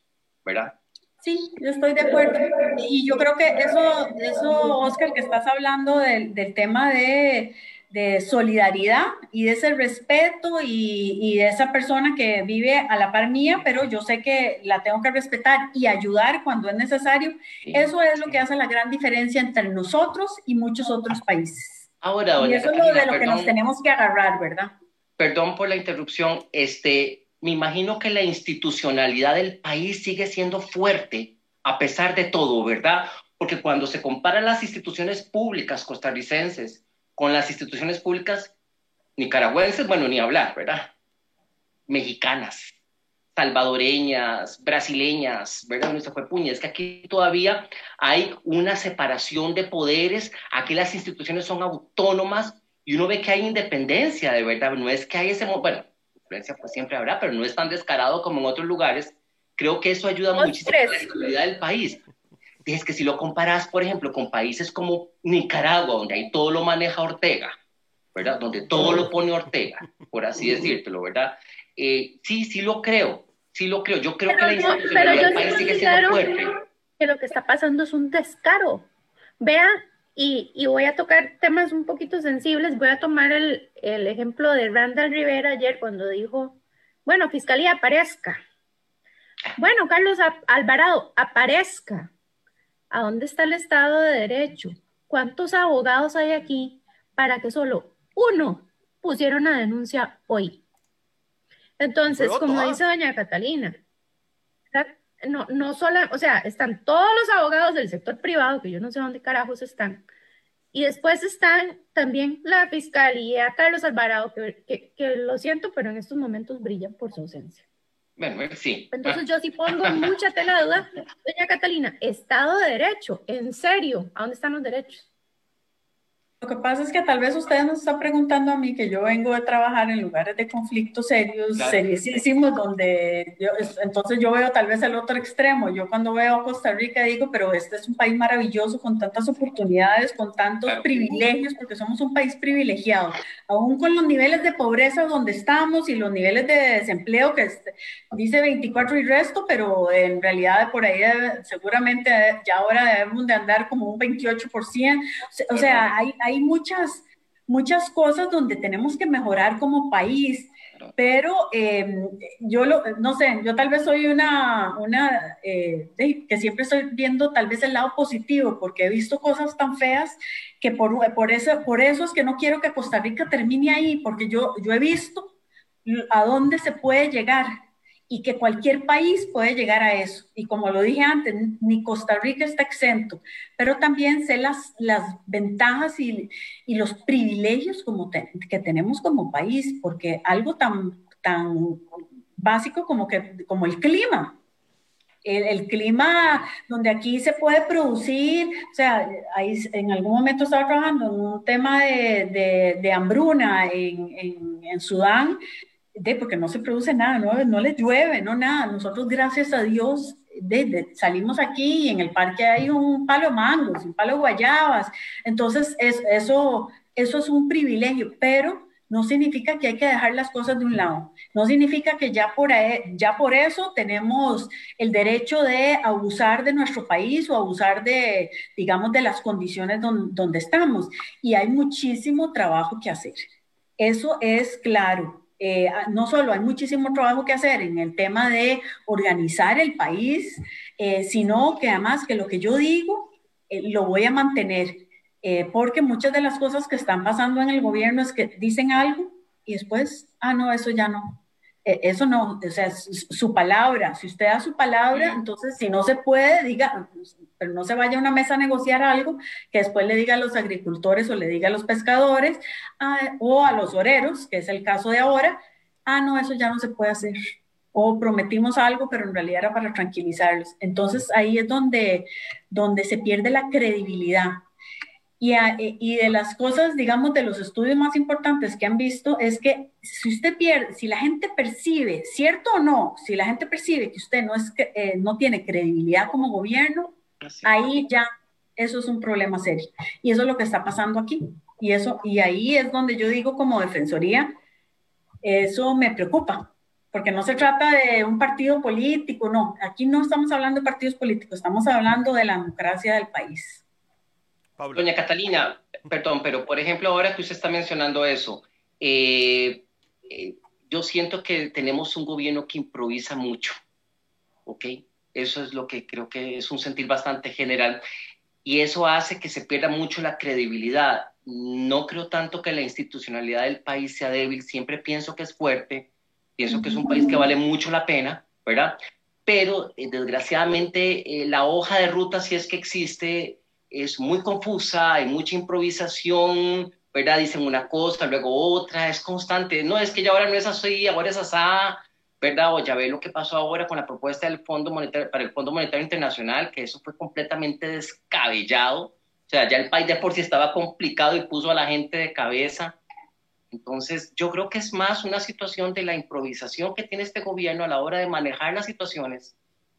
¿verdad? Sí, yo estoy de acuerdo. Y yo creo que eso, eso Oscar, que estás hablando del, del tema de, de, solidaridad y de ese respeto y, y, de esa persona que vive a la par mía, pero yo sé que la tengo que respetar y ayudar cuando es necesario. Eso es lo que hace la gran diferencia entre nosotros y muchos otros países. Ahora, y eso es lo de lo que nos tenemos que agarrar, ¿verdad? Perdón por la interrupción. Este, me imagino que la institucionalidad del país sigue siendo fuerte a pesar de todo, ¿verdad? Porque cuando se comparan las instituciones públicas costarricenses con las instituciones públicas nicaragüenses, bueno, ni hablar, ¿verdad? Mexicanas, salvadoreñas, brasileñas, ¿verdad? Nuestra fue puña. Es que aquí todavía hay una separación de poderes, aquí las instituciones son autónomas y uno ve que hay independencia, de verdad. No es que hay ese, bueno, pues siempre habrá, pero no es tan descarado como en otros lugares. Creo que eso ayuda muchísimo a la estabilidad del país. Es que si lo comparas, por ejemplo, con países como Nicaragua, donde ahí todo lo maneja Ortega, ¿verdad? Donde todo lo pone Ortega, por así decírtelo, ¿verdad? Eh, sí, sí lo creo, sí lo creo. Yo creo que la institucionalidad del país sigue siendo fuerte. Que lo que está pasando es un descaro. Vean y, voy a tocar temas un poquito sensibles. Voy a tomar el, ejemplo de Randall Rivera ayer cuando dijo, bueno, Fiscalía aparezca. Bueno, Carlos Alvarado, aparezca. ¿A dónde está el Estado de Derecho? ¿Cuántos abogados hay aquí para que solo uno pusiera una denuncia hoy? Entonces, como dice doña Catalina, no, no solo, o sea, están todos los abogados del sector privado, que yo no sé dónde carajos están, y después están también la Fiscalía, Carlos Alvarado, que, que, lo siento, pero en estos momentos brillan por su ausencia. Bueno, sí. Entonces yo sí pongo mucha tela de duda. Doña Catalina, Estado de Derecho, en serio, ¿a dónde están los derechos? Lo que pasa es que tal vez usted nos está preguntando a mí que yo vengo de trabajar en lugares de conflictos serios, seriosísimos, donde yo, entonces yo veo tal vez el otro extremo. Yo cuando veo Costa Rica digo, pero este es un país maravilloso con tantas oportunidades, con tantos privilegios, porque somos un país privilegiado, aún con los niveles de pobreza donde estamos y los niveles de desempleo que dice 24 y resto, pero en realidad por ahí seguramente ya ahora debemos de andar como un 28%. O sea, hay, hay hay muchas, muchas cosas donde tenemos que mejorar como país, pero em, yo lo, no sé, yo tal vez soy una, una eh, que siempre estoy viendo tal vez el lado positivo, porque he visto cosas tan feas que por, por, eso, por eso es que no quiero que Costa Rica termine ahí, porque yo, yo he visto a dónde se puede llegar y que cualquier país puede llegar a eso. Y como lo dije antes, ni Costa Rica está exento, pero también sé las, las ventajas y, y los privilegios como que tenemos como país, porque algo tan, tan básico como, que, como el clima. El, clima donde aquí se puede producir, o sea, ahí en algún momento estaba trabajando en un tema de, de, de hambruna en, en, en Sudán, de, porque no se produce nada, no, no les llueve, no nada. Nosotros, gracias a Dios, de, salimos aquí y en el parque hay un palo de mangos, un palo de guayabas. Entonces, es, eso, eso es un privilegio, pero no significa que hay que dejar las cosas de un lado. No significa que ya por, ya por eso tenemos el derecho de abusar de nuestro país o abusar de, digamos, de las condiciones donde estamos. Y hay muchísimo trabajo que hacer. Eso es claro. Eh, ah, no solo hay muchísimo trabajo que hacer en el tema de organizar el país, eh, sino que además que lo que yo digo eh, lo voy a mantener, porque muchas de las cosas que están pasando en el gobierno es que dicen algo y después, ah, no, eso ya no. Eh, eso no, o sea, su palabra, si usted da su palabra, entonces si no se puede, diga, pero no se vaya a una mesa a negociar algo que después le diga a los agricultores o le diga a los pescadores ah, o a los oreros, que es el caso de ahora, ah, no, eso ya no se puede hacer. O prometimos algo, pero en realidad era para tranquilizarlos. Entonces ahí es donde, donde se pierde la credibilidad. Eh, y, de las cosas, digamos, de los estudios más importantes que han visto es que si usted pierde, si la gente percibe, cierto o no, si la gente percibe que usted no, es, eh, no tiene credibilidad como gobierno, ahí ya eso es un problema serio. Y eso es lo que está pasando aquí. Y, eso, y ahí es donde yo digo como defensoría, eso me preocupa, porque no se trata de un partido político, no, aquí no estamos hablando de partidos políticos, estamos hablando de la democracia del país. Doña Catalina, perdón, pero por ejemplo, ahora que usted está mencionando eso, eh, eh, yo siento que tenemos un gobierno que improvisa mucho, ¿ok? Eso es lo que creo que es un sentir bastante general y eso hace que se pierda mucho la credibilidad. No creo tanto que la institucionalidad del país sea débil, siempre pienso que es fuerte, pienso que es un país que vale mucho la pena, ¿verdad? Pero eh, desgraciadamente la hoja de ruta, si es que existe, es muy confusa, hay mucha improvisación, ¿verdad? Dicen una cosa, luego otra, es constante. No, es que ya ahora no es así, ahora es así, ¿verdad? O ya ve lo que pasó ahora con la propuesta del Fondo Monetario, para el Fondo Monetario Internacional, que eso fue completamente descabellado. O sea, ya el país de por sí estaba complicado y puso a la gente de cabeza. Entonces, yo creo que es más una situación de la improvisación que tiene este gobierno a la hora de manejar las situaciones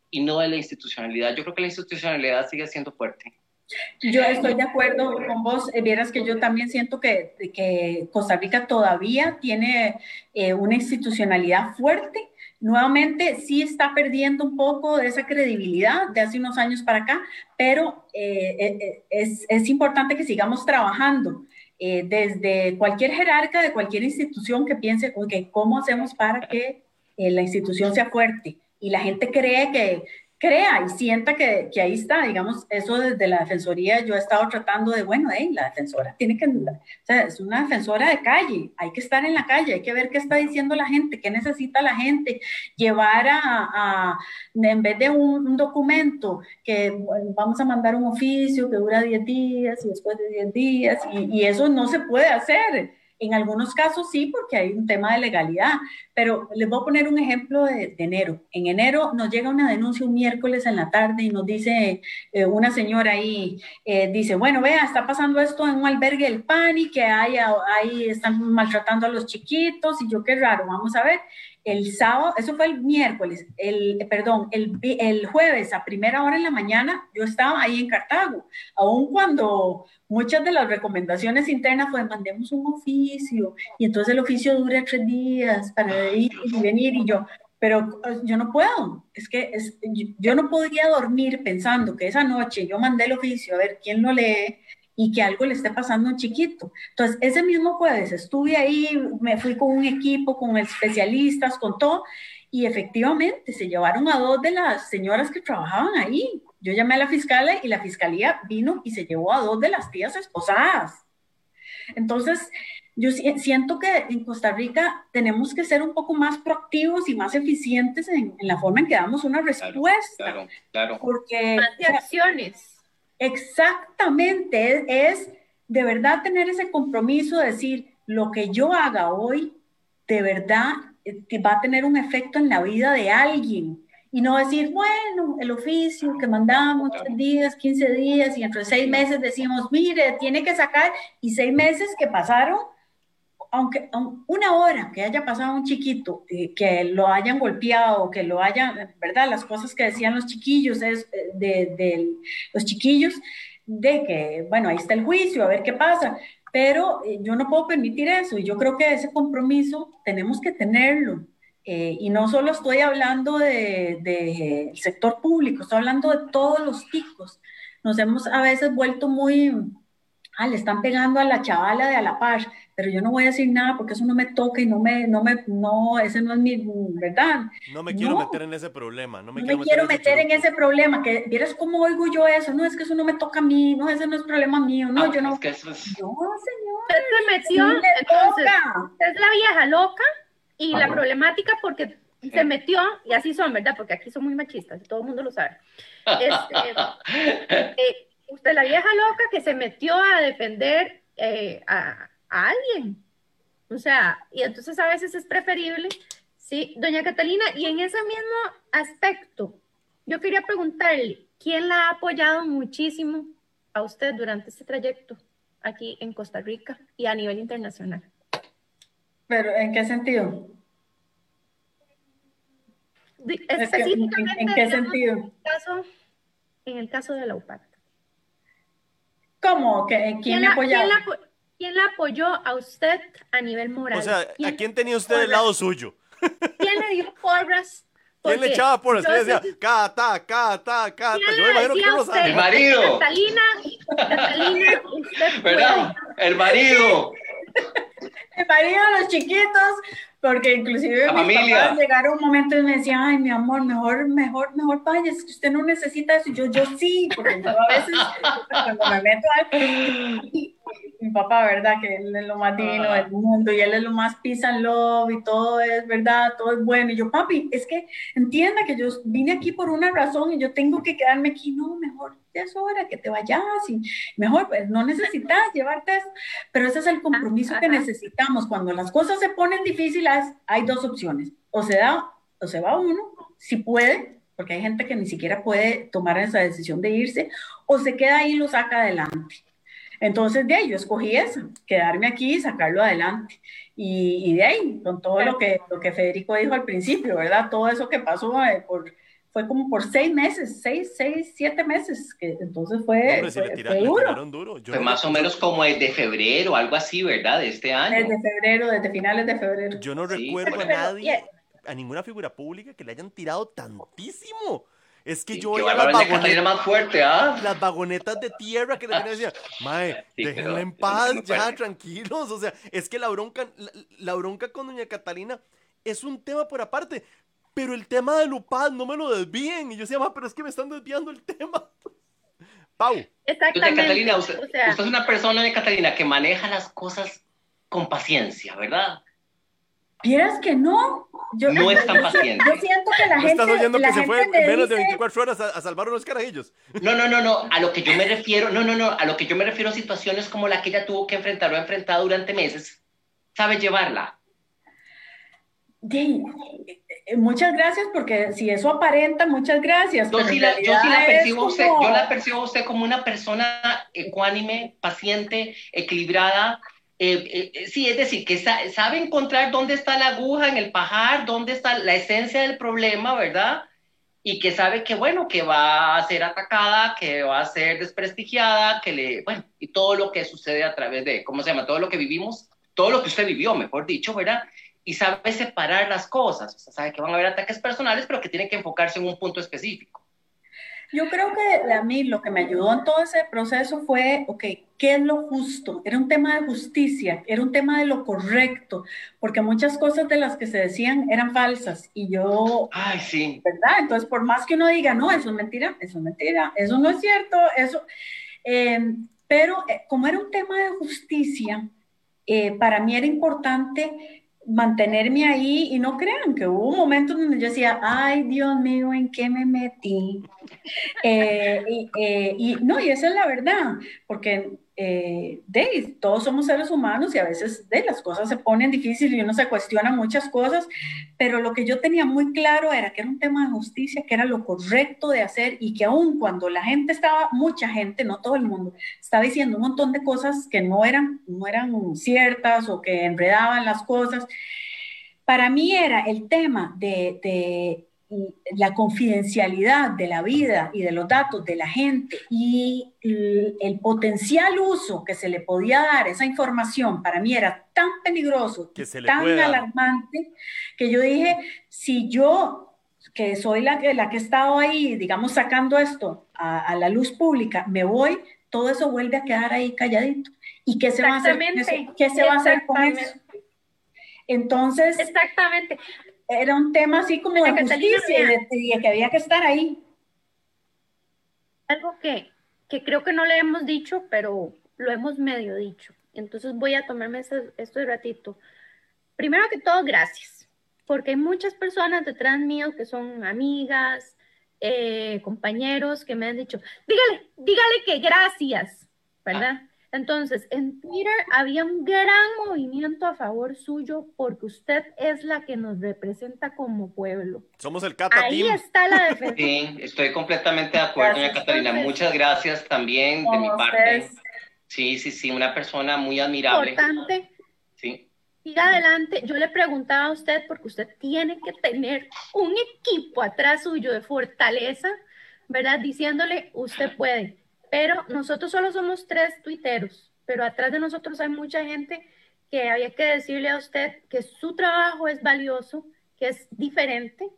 y no de la institucionalidad. Yo creo que la institucionalidad sigue siendo fuerte. Yo estoy de acuerdo con vos. Eh, vieras que yo también siento que, que Costa Rica todavía tiene eh, una institucionalidad fuerte. Nuevamente sí está perdiendo un poco de esa credibilidad de hace unos años para acá, pero eh, es, es, importante que sigamos trabajando. desde cualquier jerarca de cualquier institución que piense, okay, ¿cómo hacemos para que la institución sea fuerte? Y la gente cree que, crea y sienta que, ahí está, digamos, eso desde la defensoría yo he estado tratando de, bueno, hey, la defensora tiene que, o sea, es una defensora de calle, hay que estar en la calle, hay que ver qué está diciendo la gente, qué necesita la gente, llevar a, en vez de un, documento que vamos a mandar un oficio que dura 10 días y después de 10 días, y eso no se puede hacer en algunos casos sí, porque hay un tema de legalidad, pero les voy a poner un ejemplo de, enero. En enero nos llega una denuncia un miércoles en la tarde y nos dice eh, una señora ahí, eh, dice, bueno, vea, está pasando esto en un albergue del PANI, que hay, ahí están maltratando a los chiquitos y yo qué raro, vamos a ver el sábado, eso fue el miércoles, el, perdón, el, el, jueves a primera hora en la mañana, yo estaba ahí en Cartago, aun cuando muchas de las recomendaciones internas fue mandemos un oficio y entonces el oficio dura tres días para ir y venir y yo, pero pues, yo no puedo, es que es, yo no podría dormir pensando que esa noche yo mandé el oficio a ver quién lo lee y que algo le esté pasando a un chiquito. Entonces, ese mismo jueves estuve ahí, me fui con un equipo, con especialistas, con todo, y efectivamente se llevaron a dos de las señoras que trabajaban ahí. Yo llamé a la fiscal y la fiscalía vino y se llevó a dos de las tías esposadas. Entonces, yo siento que en Costa Rica tenemos que ser un poco más proactivos y más eficientes en, la forma en que damos una respuesta. Claro, claro. Porque... Más de acciones Exactamente, es, de verdad tener ese compromiso de decir, lo que yo haga hoy, de verdad eh, va a tener un efecto en la vida de alguien. Y no decir, bueno, el oficio que mandamos, 10 días, 15 días, y entre seis meses decimos, mire, tiene que sacar, y seis meses que pasaron, aunque una hora que haya pasado un chiquito, eh, que lo hayan golpeado, que lo hayan, ¿verdad? Las cosas que decían los chiquillos, es eh, de, los chiquillos, de que, bueno, ahí está el juicio, a ver qué pasa, pero eh, yo no puedo permitir eso y yo creo que ese compromiso tenemos que tenerlo. y no solo estoy hablando del de, sector público, estoy hablando de todos los chicos. Nos hemos a veces vuelto muy, ah, le están pegando a la chavala de a la par, pero yo no voy a decir nada porque eso no me toca y no me, no me, no, ese no es mi, ¿verdad? No me quiero meter en ese problema, no me, no quiero, me quiero meter, en ese problema, que vieras cómo oigo yo eso, no, es que eso no me toca a mí, no, ese no es problema mío, no, ah, yo no. Es que eso es... No, señor. Usted se metió, entonces, es la vieja loca y la problemática porque se metió, y así son, ¿verdad? Porque aquí son muy machistas, todo el mundo lo sabe. Este, eh, usted la vieja loca que se metió a defender eh, a, alguien. O sea, y entonces a veces es preferible, sí, doña Catalina, y en ese mismo aspecto, yo quería preguntarle, ¿quién la ha apoyado muchísimo a usted durante este trayecto aquí en Costa Rica y a nivel internacional? ¿Pero en qué sentido? Específicamente, ¿En, qué sentido? En el caso, en el caso de la UPAC. ¿Cómo? ¿Quién, ¿Quién me apoyó? ¿Quién la apoyó a usted a nivel moral? O sea, ¿a quién tenía usted del lado suyo? ¿Quién le dio porras? ¿Quién le echaba porras? ¿Quién decía, cata, cata, cata? Yo me imagino que no sabe. El marido. Catalina, Catalina, usted ¿Verdad? El marido. El marido de los chiquitos, porque inclusive la mis familia. papás llegaron un momento y me decían, ay, mi amor, mejor, mejor, mejor vaya, es que usted no necesita eso. Y yo, yo sí, porque yo a veces cuando me meto al... mi papá, ¿verdad? Que él es lo más divino del mundo y él es lo más peace and love y todo es verdad, todo es bueno. Y yo, papi, es que entienda que yo vine aquí por una razón y yo tengo que quedarme aquí. No, mejor ya es hora que te vayas y mejor, pues no necesitas llevarte eso. Pero ese es el compromiso que necesitamos. Cuando las cosas se ponen difíciles, hay dos opciones. O se da, o se va uno, si puede, porque hay gente que ni siquiera puede tomar esa decisión de irse, o se queda ahí y lo saca adelante. Entonces, de ahí yo escogí eso, quedarme aquí y sacarlo adelante. Y, de ahí, con todo lo que, lo que Federico dijo al principio, ¿verdad? Todo eso que pasó eh, por, fue como por seis meses, seis, seis, siete meses, que entonces fue, fue, duro. fue más o menos como el de febrero, algo así, ¿verdad? De este año. Desde febrero, desde finales de febrero. Yo no recuerdo a nadie, a ninguna figura pública que le hayan tirado tantísimo. Es que yo veía las vagonetas, más fuerte, ¿ah? las vagonetas de tierra que le decía, mae, déjenla en paz, ya, tranquilos. O sea, es que la bronca, la, bronca con doña Catalina es un tema por aparte. pero el tema de Lupaz no me lo desvíen. Y yo decía, pero es que me están desviando el tema. Pau. Exactamente. Catalina, usted, es una persona de Catalina que maneja las cosas con paciencia, ¿verdad? Vieras que no. Yo, no es tan paciente. Yo siento que la gente. ¿Estás oyendo que se fue en menos de 24 horas a, salvar unos carajillos? No, no, no, no. A lo que yo me refiero, no, no, no. A lo que yo me refiero a situaciones como la que ella tuvo que enfrentar o ha enfrentado durante meses. Sabe llevarla. Eh, muchas gracias, porque si eso aparenta, muchas gracias. Yo, sí la, yo la, percibo usted, yo la percibo a usted como una persona ecuánime, paciente, equilibrada. Eh, eh, sí, es decir, que sabe encontrar dónde está la aguja en el pajar, dónde está la esencia del problema, ¿verdad? Y que sabe que, bueno, que va a ser atacada, que va a ser desprestigiada, que le, bueno, y todo lo que sucede a través de, ¿cómo se llama? Todo lo que vivimos, todo lo que usted vivió, mejor dicho, ¿verdad? y sabe separar las cosas. O sea, sabe que van a haber ataques personales, pero que tienen que enfocarse en un punto específico. Yo creo que a mí lo que me ayudó en todo ese proceso fue, ok, ¿qué es lo justo? Era un tema de justicia, era un tema de lo correcto, porque muchas cosas de las que se decían eran falsas y yo... Ay, sí. ¿Verdad? Entonces, por más que uno diga, no, eso es mentira, eso es mentira, eso no es cierto, eso... Eh, pero eh, como era un tema de justicia, eh, para mí era importante mantenerme ahí y no crean que hubo un momento donde yo decía, ay Dios mío, ¿en qué me metí? Eh, eh, y, no, y esa es la verdad, porque eh, de, todos somos seres humanos y a veces de, las cosas se ponen difíciles y uno se cuestiona muchas cosas, pero lo que yo tenía muy claro era que era un tema de justicia, que era lo correcto de hacer y que aun cuando la gente estaba, mucha gente, no todo el mundo, estaba diciendo un montón de cosas que no eran, no eran ciertas o que enredaban las cosas, para mí era el tema de, de la confidencialidad de la vida y de los datos de la gente y el, potencial uso que se le podía dar a esa información para mí era tan peligroso, tan alarmante, que yo dije, si yo, que soy la que, la que he estado ahí, digamos, sacando esto a, la luz pública, me voy, todo eso vuelve a quedar ahí calladito. ¿Y qué se va a hacer ¿Qué se va a hacer con eso? Entonces, exactamente era un tema así como de justicia y, que había que estar ahí. Algo que, que creo que no le hemos dicho, pero lo hemos medio dicho. Entonces voy a tomarme este, este ratito. Primero que todo, gracias, porque hay muchas personas detrás mío que son amigas, eh, compañeros que me han dicho, dígale, dígale que gracias, ¿verdad? Entonces, en Twitter había un gran movimiento a favor suyo porque usted es la que nos representa como pueblo. Somos el Cata Ahí está la defensa. Sí, estoy completamente de acuerdo, doña Catalina. Muchas gracias también de mi parte. Sí, sí, sí, una persona muy admirable. Importante. Sí. Siga adelante. Yo le preguntaba a usted porque usted tiene que tener un equipo atrás suyo de fortaleza, ¿verdad? Diciéndole, usted puede pero nosotros solo somos tres tuiteros, pero atrás de nosotros hay mucha gente que había que decirle a usted que su trabajo es valioso, que es diferente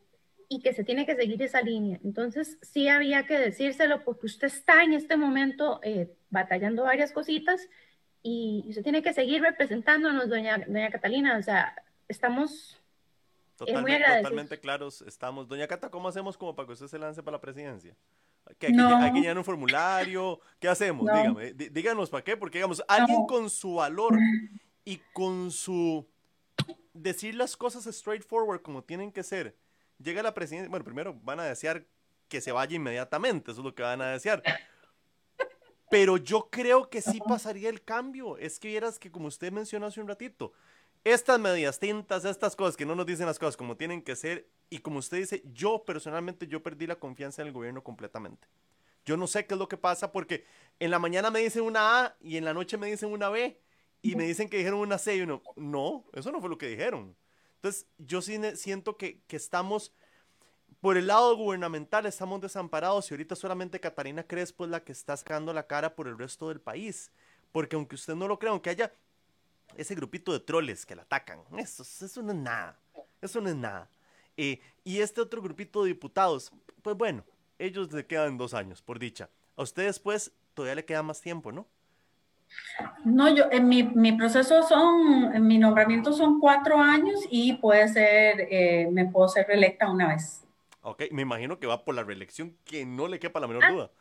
y que se tiene que seguir esa línea. Entonces, sí había que decírselo porque usted está en este momento eh, batallando varias cositas y usted tiene que seguir representándonos, doña, doña Catalina. O sea, estamos eh, muy agradecidos. Totalmente claros estamos. Doña Cata, ¿cómo hacemos como para que usted se lance para la presidencia? ¿Que hay, que, llenar un formulario? ¿Qué hacemos? Dígame, díganos para qué, porque digamos, alguien con su valor y con su decir las cosas straightforward como tienen que ser, llega la presidencia, bueno, primero van a desear que se vaya inmediatamente, eso es lo que van a desear. Pero yo creo que sí pasaría el cambio. Es que vieras que como usted mencionó hace un ratito, estas medias tintas, estas cosas que no nos dicen las cosas como tienen que ser, y como usted dice, yo personalmente, yo perdí la confianza en el gobierno completamente. Yo no sé qué es lo que pasa porque en la mañana me dicen una A y en la noche me dicen una B y me dicen que dijeron una C y uno, no, eso no fue lo que dijeron. Entonces, yo sí siento que, que estamos, por el lado gubernamental, estamos desamparados y ahorita solamente Catarina Crespo es la que está sacando la cara por el resto del país. Porque aunque usted no lo crea, aunque haya ese grupito de troles que la atacan. Eso, eso no es nada. Eso no es nada. Eh, y este otro grupito de diputados, pues bueno, ellos le quedan dos años, por dicha. A ustedes, pues, todavía le queda más tiempo, ¿no? No, yo, en mi, mi proceso son, en mi nombramiento son cuatro años y puede ser, eh, me puedo ser reelecta una vez. Ok, me imagino que va por la reelección, que no le quepa la menor duda.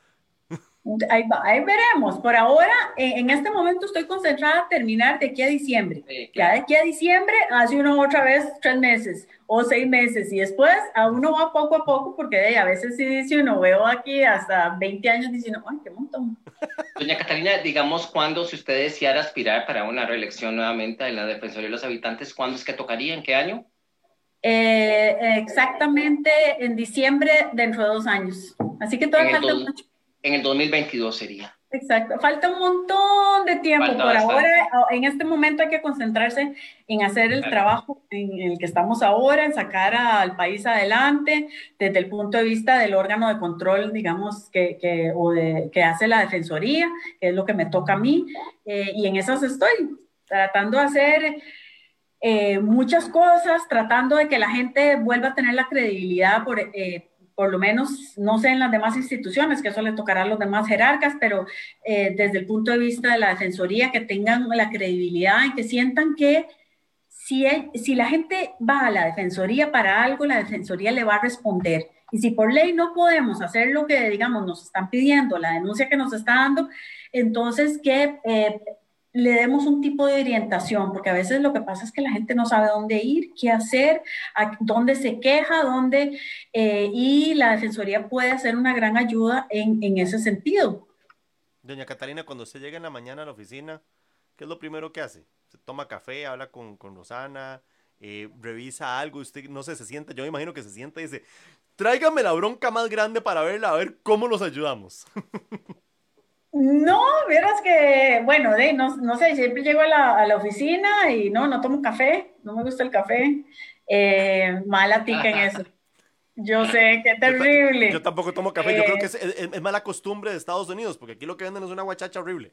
Ahí, ahí, veremos. Por ahora, en, este momento estoy concentrada a terminar de aquí a diciembre. Ya de aquí a diciembre hace uno otra vez tres meses o seis meses y después a uno va poco a poco porque a veces sí dice uno, veo aquí hasta 20 años diciendo, ay, qué montón. Doña Catalina, digamos, cuando si usted deseara aspirar para una reelección nuevamente en la Defensoría de los Habitantes, ¿cuándo es que tocaría? ¿En qué año? Eh, exactamente en diciembre dentro de dos años. Así que todavía falta mucho en el 2022 sería. Exacto, falta un montón de tiempo. Por ahora, en este momento hay que concentrarse en hacer el trabajo en el que estamos ahora, en sacar al país adelante desde el punto de vista del órgano de control, digamos, que, que, o de, que hace la Defensoría, que es lo que me toca a mí. Eh, y en esas estoy, tratando de hacer eh, muchas cosas, tratando de que la gente vuelva a tener la credibilidad por... Eh, por lo menos, no sé en las demás instituciones, que eso le tocará a los demás jerarcas, pero eh, desde el punto de vista de la Defensoría, que tengan la credibilidad y que sientan que si, si la gente va a la Defensoría para algo, la Defensoría le va a responder. Y si por ley no podemos hacer lo que, digamos, nos están pidiendo, la denuncia que nos está dando, entonces que eh, le demos un tipo de orientación, porque a veces lo que pasa es que la gente no sabe dónde ir, qué hacer, dónde se queja, dónde, eh, y la Defensoría puede hacer una gran ayuda en, en, ese sentido. Doña Catalina, cuando usted llega en la mañana a la oficina, ¿qué es lo primero que hace? ¿Se toma café, habla con, con Rosana, eh, revisa algo, usted no sé, se sienta, yo me imagino que se sienta y dice, tráigame la bronca más grande para verla, a ver cómo los ayudamos. No, vieras que, bueno, de, no, no sé, siempre llego a la, a la, oficina y no, no tomo café, no me gusta el café. Eh, mala tica en eso. Yo sé, qué terrible. Yo, tampoco tomo café, yo creo que es, es, es, mala costumbre de Estados Unidos, porque aquí lo que venden es una guachacha horrible.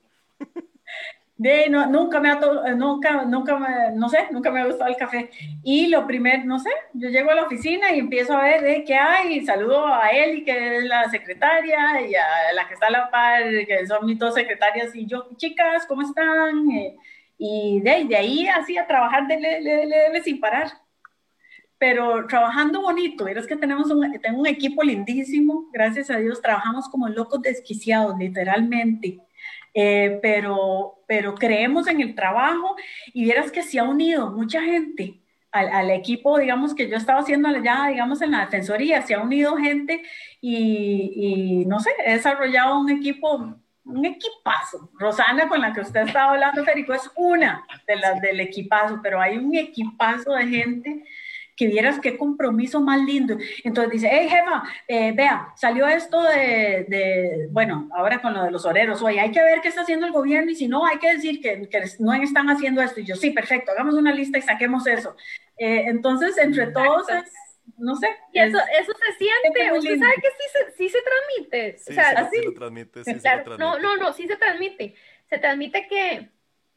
De, no, nunca me ha, nunca, nunca me, no sé, nunca me ha gustado el café. Y lo primero, no sé, yo llego a la oficina y empiezo a ver de qué hay, y saludo a Eli, que es la secretaria, y a la que está a la par, que son mis dos secretarias, y yo, chicas, ¿cómo están? Eh, y de, de, ahí así a trabajar de, de, sin parar. Pero trabajando bonito, es que tenemos un, tengo un equipo lindísimo, gracias a Dios, trabajamos como locos desquiciados, literalmente eh, pero, pero creemos en el trabajo y vieras que se ha unido mucha gente al, al, equipo, digamos, que yo estaba haciendo ya, digamos, en la Defensoría, se ha unido gente y, y no sé, he desarrollado un equipo un equipazo. Rosana, con la que usted estaba hablando, Federico, es una de las del equipazo, pero hay un equipazo de gente que vieras qué compromiso más lindo. Entonces dice, hey jefa, eh, vea, salió esto de, de, bueno, ahora con lo de los oreros, oye, hay que ver qué está haciendo el gobierno y si no, hay que decir que, que no están haciendo esto. Y yo, sí, perfecto, hagamos una lista y saquemos eso. Eh, entonces, entre todos no sé. Y eso, eso se siente, usted sabe que sí se, sí se transmite. Sí, o sea, sí, así. Sí lo transmite, sí claro, se lo transmite. No, no, no, sí se transmite. Se transmite que,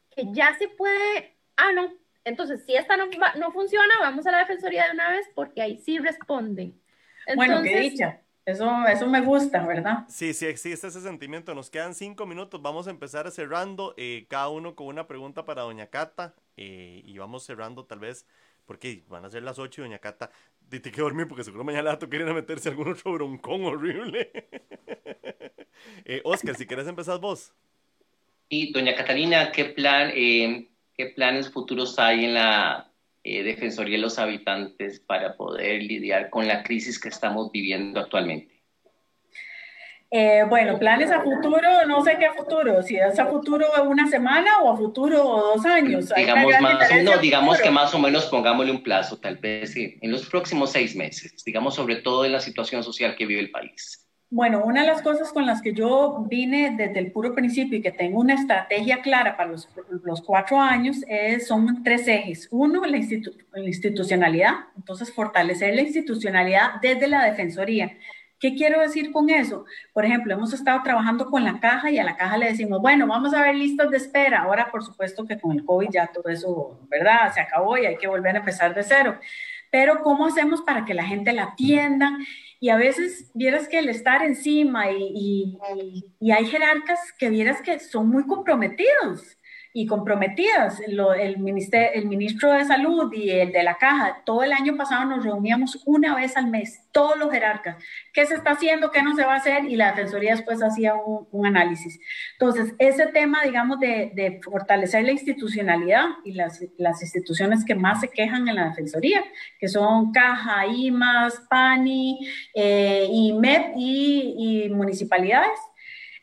que ya se puede, ah, no, entonces, si esta no, no funciona, vamos a la defensoría de una vez porque ahí sí responden. Entonces, bueno, qué dicha. Eso, eso me gusta, ¿verdad? Sí, sí existe ese sentimiento. Nos quedan cinco minutos. Vamos a empezar cerrando, eh, cada uno con una pregunta para Doña Cata. Eh, y vamos cerrando tal vez, porque van a ser las ocho y Doña Cata tiene que dormir porque seguro mañana la a meterse algún otro broncón horrible. eh, Oscar, si quieres empezar vos. Y Doña Catalina, ¿qué plan, eh, ¿Qué planes futuros hay en la eh, Defensoría de los Habitantes para poder lidiar con la crisis que estamos viviendo actualmente? Eh, bueno, planes a futuro, no sé qué futuro, si es a futuro una semana o a futuro dos años. Digamos, más, no, digamos que más o menos pongámosle un plazo, tal vez en los próximos seis meses, digamos sobre todo en la situación social que vive el país. Bueno, una de las cosas con las que yo vine desde el puro principio y que tengo una estrategia clara para los, cuatro años es, son tres ejes. Uno, la, la, institucionalidad, entonces fortalecer la institucionalidad desde la Defensoría. ¿Qué quiero decir con eso? Por ejemplo, hemos estado trabajando con la caja y a la caja le decimos, bueno, vamos a ver listas de espera. Ahora, por supuesto que con el COVID ya todo eso, ¿verdad? Se acabó y hay que volver a empezar de cero. Pero ¿cómo hacemos para que la gente la atienda? Y a veces vieras que el estar encima y, y hay jerarcas que vieras que son muy comprometidos y comprometidas. el, ministerio, el ministro de Salud y el de la Caja, todo el año pasado nos reuníamos una vez al mes, todos los jerarcas. ¿Qué se está haciendo? ¿Qué no se va a hacer? Y la Defensoría después hacía un, análisis. Entonces, ese tema, digamos, de, fortalecer la institucionalidad y las, las, instituciones que más se quejan en la Defensoría, que son Caja, IMAS, PANI, eh, IMEP y, y municipalidades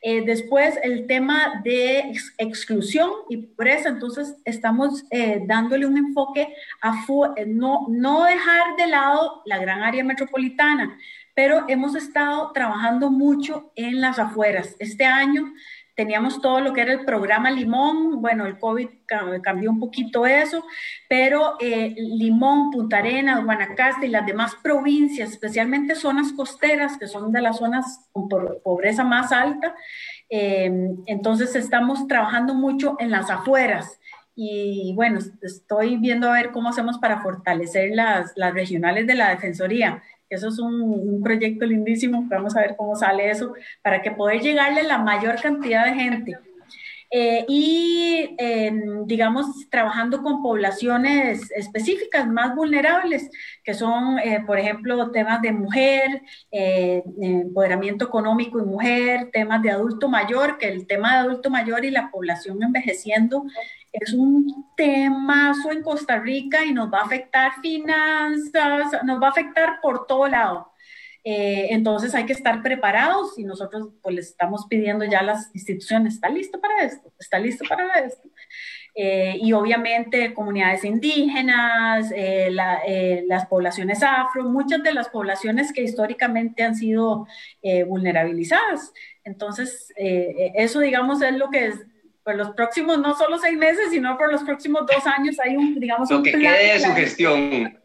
eh, después, el tema de exclusión y pobreza, entonces estamos eh, dándole un enfoque a eh, no, no dejar de lado la gran área metropolitana, pero hemos estado trabajando mucho en las afueras. Este año teníamos todo lo que era el programa Limón, bueno, el COVID cambió un poquito eso, pero eh, Limón, Punta Arenas, Guanacaste y las demás provincias, especialmente zonas costeras, que son de las zonas con pobreza más alta, em, entonces estamos trabajando mucho en las afueras. Y bueno, estoy viendo a ver cómo hacemos para fortalecer las, las regionales de la Defensoría eso es un, proyecto lindísimo, vamos a ver cómo sale eso, para que poder llegarle a la mayor cantidad de gente. Eh, y, digamos, trabajando con poblaciones específicas más vulnerables, que son, eh, por ejemplo, temas de mujer, eh, empoderamiento económico y mujer, temas de adulto mayor, que el tema de adulto mayor y la población envejeciendo es un temazo en Costa Rica y nos va a afectar finanzas, nos va a afectar por todo lado. Eh, entonces hay que estar preparados y nosotros pues les estamos pidiendo ya a las instituciones, ¿está listo para esto? ¿Está listo para esto? Eh, y obviamente comunidades indígenas, eh, las poblaciones afro, muchas de las poblaciones que históricamente han sido vulnerabilizadas. Entonces, eso digamos es lo que es, por los próximos, no solo seis meses, sino por los próximos dos años hay un, digamos, lo que quede de su gestión.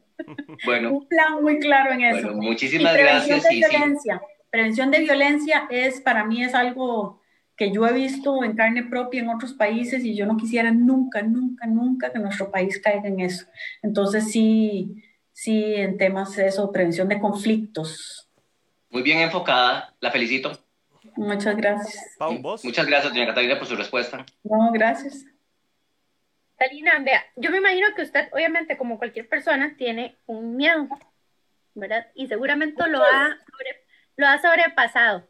Bueno. un plan muy claro en eso. Bueno, muchísimas prevención gracias. De violencia. Prevención de violencia es, para mí, es algo que yo he visto en carne propia en otros países y yo no quisiera nunca, nunca, nunca que nuestro país caiga en eso. Entonces, sí, sí, en temas de eso, prevención de conflictos. Muy bien enfocada, la felicito. Muchas gracias. Pau, ¿vos? Muchas gracias, doña Catalina, por su respuesta. No, gracias. Catalina, vea, yo me imagino que usted, obviamente, como cualquier persona, tiene un miedo, ¿verdad? Y seguramente lo ha, lo ha sobrepasado.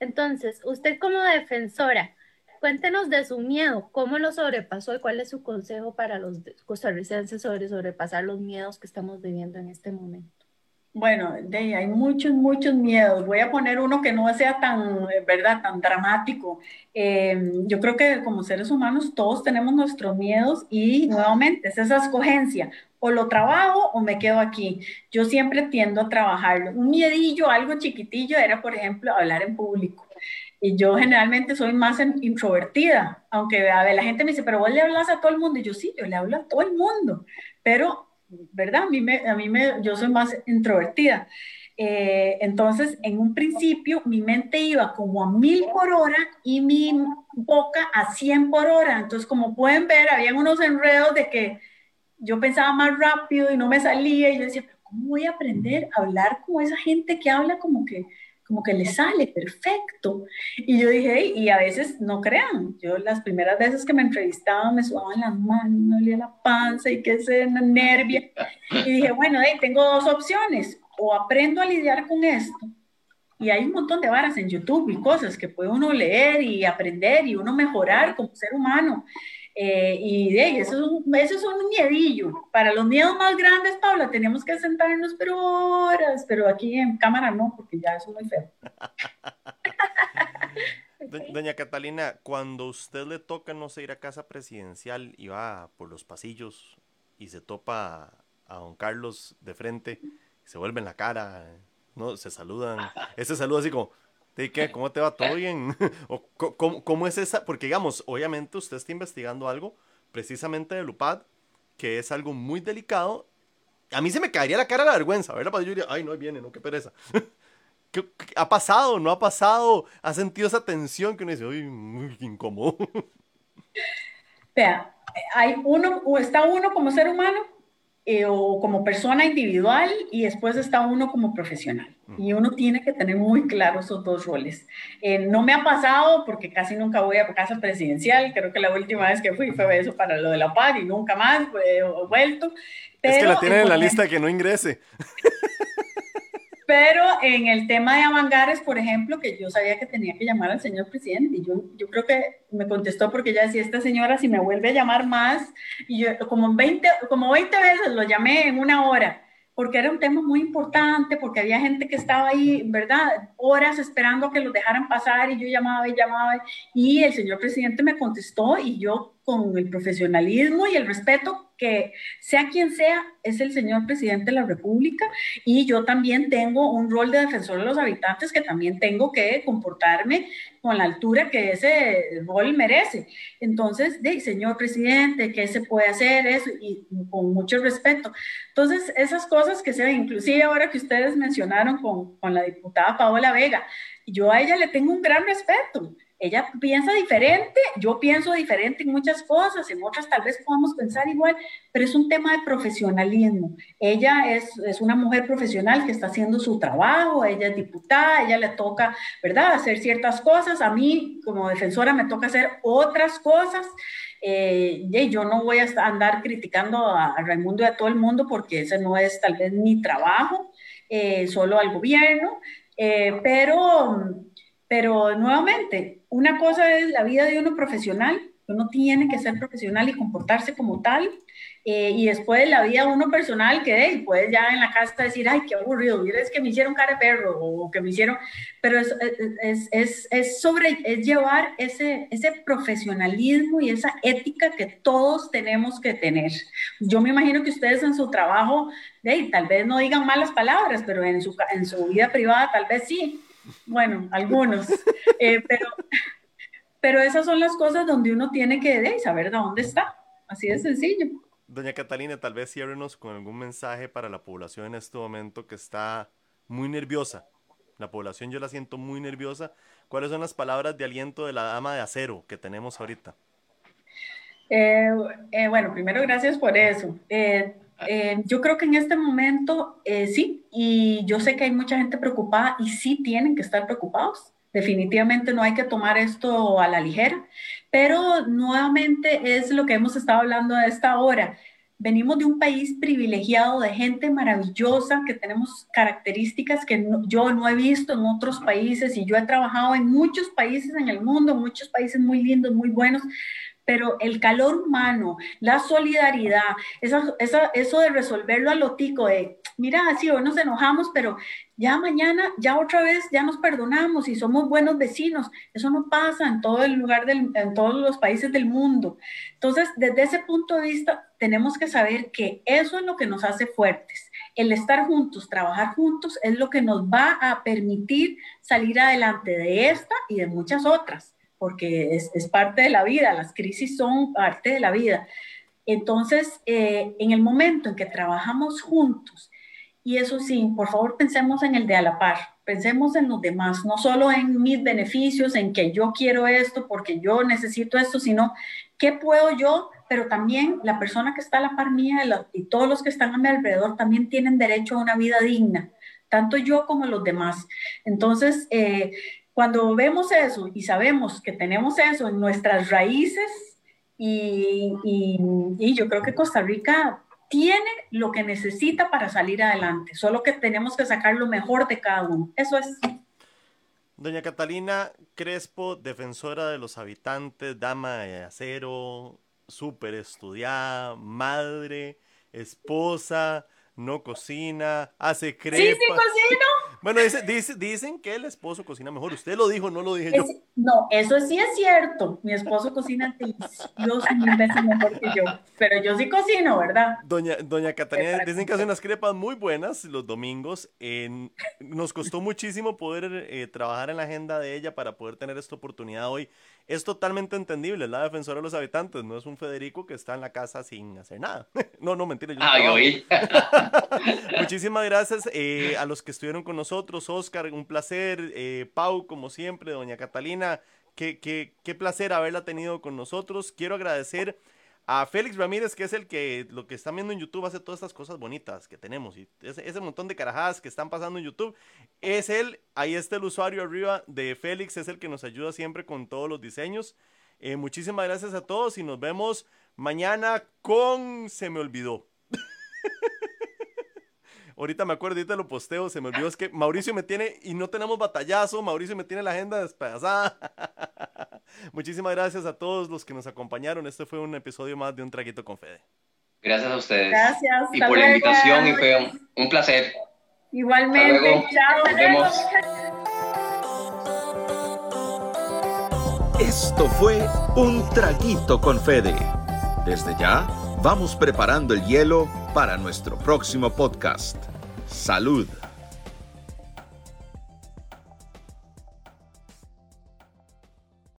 Entonces, usted como defensora, cuéntenos de su miedo, cómo lo sobrepasó y cuál es su consejo para los costarricenses sobre sobrepasar los miedos que estamos viviendo en este momento. Bueno, de, hay muchos, muchos miedos. Voy a poner uno que no sea tan, eh, ¿verdad?, tan dramático. Em, yo creo que como seres humanos todos tenemos nuestros miedos y nuevamente es esa escogencia. O lo trabajo o me quedo aquí. Yo siempre tiendo a trabajarlo. Un miedillo, algo chiquitillo, era, por ejemplo, hablar en público. Y yo generalmente soy más introvertida, aunque a ver, la gente me dice, pero vos le hablas a todo el mundo. Y yo sí, yo le hablo a todo el mundo, pero ¿verdad? A mí, me, yo soy más introvertida. Eh, entonces, en un principio, mi mente iba como a mil por hora y mi boca a 100 por hora. Entonces, como pueden ver, había unos enredos de que yo pensaba más rápido y no me salía. Y yo decía, ¿cómo voy a aprender a hablar como esa gente que habla como que como que le sale perfecto. Y yo dije, y a veces no crean, yo las primeras veces que me entrevistaban me sudaban las manos, me dolía la panza y que se nervia. Y dije, bueno, hey, tengo dos opciones, o aprendo a lidiar con esto, y hay un montón de varas en YouTube y cosas que puede uno leer y aprender y uno mejorar como ser humano. Eh, y de eso, es un, miedillo. Para los miedos más grandes, Paula, tenemos que sentarnos pero horas, pero aquí en cámara no, porque ya eso es muy feo. Doña Catalina, cuando usted le toca, no sé, ir a casa presidencial y va por los pasillos y se topa a don Carlos de frente, se vuelve en la cara, ¿no? Se saludan. Ese saludo así como, ¿De qué? ¿Cómo te va? ¿Todo bien? ¿O cómo, es esa? Porque digamos, obviamente usted está investigando algo precisamente de Lupad, que es algo muy delicado. A mí se me caería la cara la vergüenza, ¿verdad? Yo diría, ay, no, viene, no, qué pereza. ¿Qué, ha pasado? ¿No ha pasado? ¿Ha sentido esa tensión que uno dice, ay, muy incómodo? Vea, hay uno, o está uno como ser humano eh, o como persona individual y después está uno como profesional. Y uno tiene que tener muy claro esos dos roles. Eh, no me ha pasado porque casi nunca voy a casa presidencial. Creo que la última vez que fui fue eso para lo de la paz y nunca más he vuelto. es que la tienen en la lista que no ingrese. Pero en el tema de Avangares, por ejemplo, que yo sabía que tenía que llamar al señor presidente, y yo, yo creo que me contestó porque ya decía, esta señora si me vuelve a llamar más, y yo como 20, como 20 veces lo llamé en una hora, porque era un tema muy importante, porque había gente que estaba ahí, ¿verdad? Horas esperando a que los dejaran pasar, y yo llamaba y llamaba, y el señor presidente me contestó, y yo con el profesionalismo y el respeto que sea quien sea, es el señor presidente de la República y yo también tengo un rol de defensor de los habitantes que también tengo que comportarme con la altura que ese rol merece. Entonces, de, señor presidente, ¿qué se puede hacer? Eso, y con mucho respeto. Entonces, esas cosas que se ven, inclusive ahora que ustedes mencionaron con, con la diputada Paola Vega, yo a ella le tengo un gran respeto ella piensa diferente, yo pienso diferente en muchas cosas, en otras tal vez podamos pensar igual, pero es un tema de profesionalismo. Ella es, es una mujer profesional que está haciendo su trabajo, ella es diputada, ella le toca, ¿verdad?, hacer ciertas cosas. A mí, como defensora, me toca hacer otras cosas. Eh, y yo no voy a andar criticando a, Raimundo y a todo el mundo porque ese no es tal vez mi trabajo, eh, solo al gobierno, eh, pero pero nuevamente, una cosa es la vida de uno profesional, uno tiene que ser profesional y comportarse como tal, eh, y después la vida de uno personal que puedes ya en la casa decir, ay, qué aburrido, es que me hicieron cara de perro o que me hicieron, pero es, es, es, es, sobre, es llevar ese, ese profesionalismo y esa ética que todos tenemos que tener. Yo me imagino que ustedes en su trabajo, hey, tal vez no digan malas palabras, pero en su, en su vida privada tal vez sí. Bueno, algunos. Eh, pero, pero esas son las cosas donde uno tiene que saber de dónde está. Así de sencillo. Doña Catalina, tal vez ciérrenos con algún mensaje para la población en este momento que está muy nerviosa. La población yo la siento muy nerviosa. ¿Cuáles son las palabras de aliento de la dama de acero que tenemos ahorita? Eh, eh, bueno, primero gracias por eso. Eh, yo creo que en este momento eh, sí, y yo sé que hay mucha gente preocupada y sí tienen que estar preocupados. Definitivamente no hay que tomar esto a la ligera, pero nuevamente es lo que hemos estado hablando a esta hora. Venimos de un país privilegiado, de gente maravillosa, que tenemos características que yo no he visto en otros países y yo he trabajado en muchos países en el mundo, muchos países muy lindos, muy buenos, pero el calor humano, la solidaridad, eso, de resolverlo a lo tico, de, mira, sí, hoy nos enojamos, pero ya mañana, ya otra vez, ya nos perdonamos y somos buenos vecinos. Eso no pasa en todo el lugar, del, en todos los países del mundo. Entonces, desde ese punto de vista, tenemos que saber que eso es lo que nos hace fuertes. El estar juntos, trabajar juntos, es lo que nos va a permitir salir adelante de esta y de muchas otras porque es, es, parte de la vida, las crisis son parte de la vida. Entonces, eh, en el momento en que trabajamos juntos, y eso sí, por favor pensemos en el de a la par, pensemos en los demás, no solo en mis beneficios, en que yo quiero esto porque yo necesito esto, sino qué puedo yo, pero también la persona que está a la par mía y todos los que están a mi alrededor también tienen derecho a una vida digna, tanto yo como los demás. Entonces, eh, cuando vemos eso y sabemos que tenemos eso en nuestras raíces, y, y, yo creo que Costa Rica tiene lo que necesita para salir adelante, solo que tenemos que sacar lo mejor de cada uno. Eso es. Doña Catalina Crespo, defensora de los habitantes, dama de acero, súper estudiada, madre, esposa, no cocina, hace crepas. Sí, sí, cocino. Bueno, dice, dicen que el esposo cocina mejor. Usted lo dijo, no lo dije yo. No, eso sí es cierto. Mi esposo cocina delicioso mil veces mejor que yo. Pero yo sí cocino, ¿verdad? Doña, doña Catalina, dicen que hace unas crepas muy buenas los domingos. En, nos costó muchísimo poder eh, trabajar en la agenda de ella para poder tener esta oportunidad hoy es totalmente entendible, es la defensora de los habitantes, no es un Federico que está en la casa sin hacer nada. no, no, mentira. Yo Muchísimas gracias eh, a los que estuvieron con nosotros, Oscar, un placer, eh, Pau, como siempre, doña Catalina, qué, qué, qué placer haberla tenido con nosotros. Quiero agradecer a Félix Ramírez, que es el que lo que están viendo en YouTube hace todas estas cosas bonitas que tenemos y ese, montón de carajadas que están pasando en YouTube, es él, ahí está el usuario arriba de Félix, es el que nos ayuda siempre con todos los diseños. Eh, muchísimas gracias a todos y nos vemos mañana con Se me olvidó. ahorita me acuerdo, ahorita lo posteo, se me olvidó, es que Mauricio me tiene, y no tenemos batallazo, Mauricio me tiene la agenda despedazada. Muchísimas gracias a todos los que nos acompañaron. Este fue un episodio más de Un Traguito con Fede. Gracias a ustedes. Gracias. Y por la invitación y fue un, un placer. Igualmente. Chao. Nos vemos. Esto fue Un Traguito con Fede. Desde ya, vamos preparando el hielo para nuestro próximo podcast. Salud.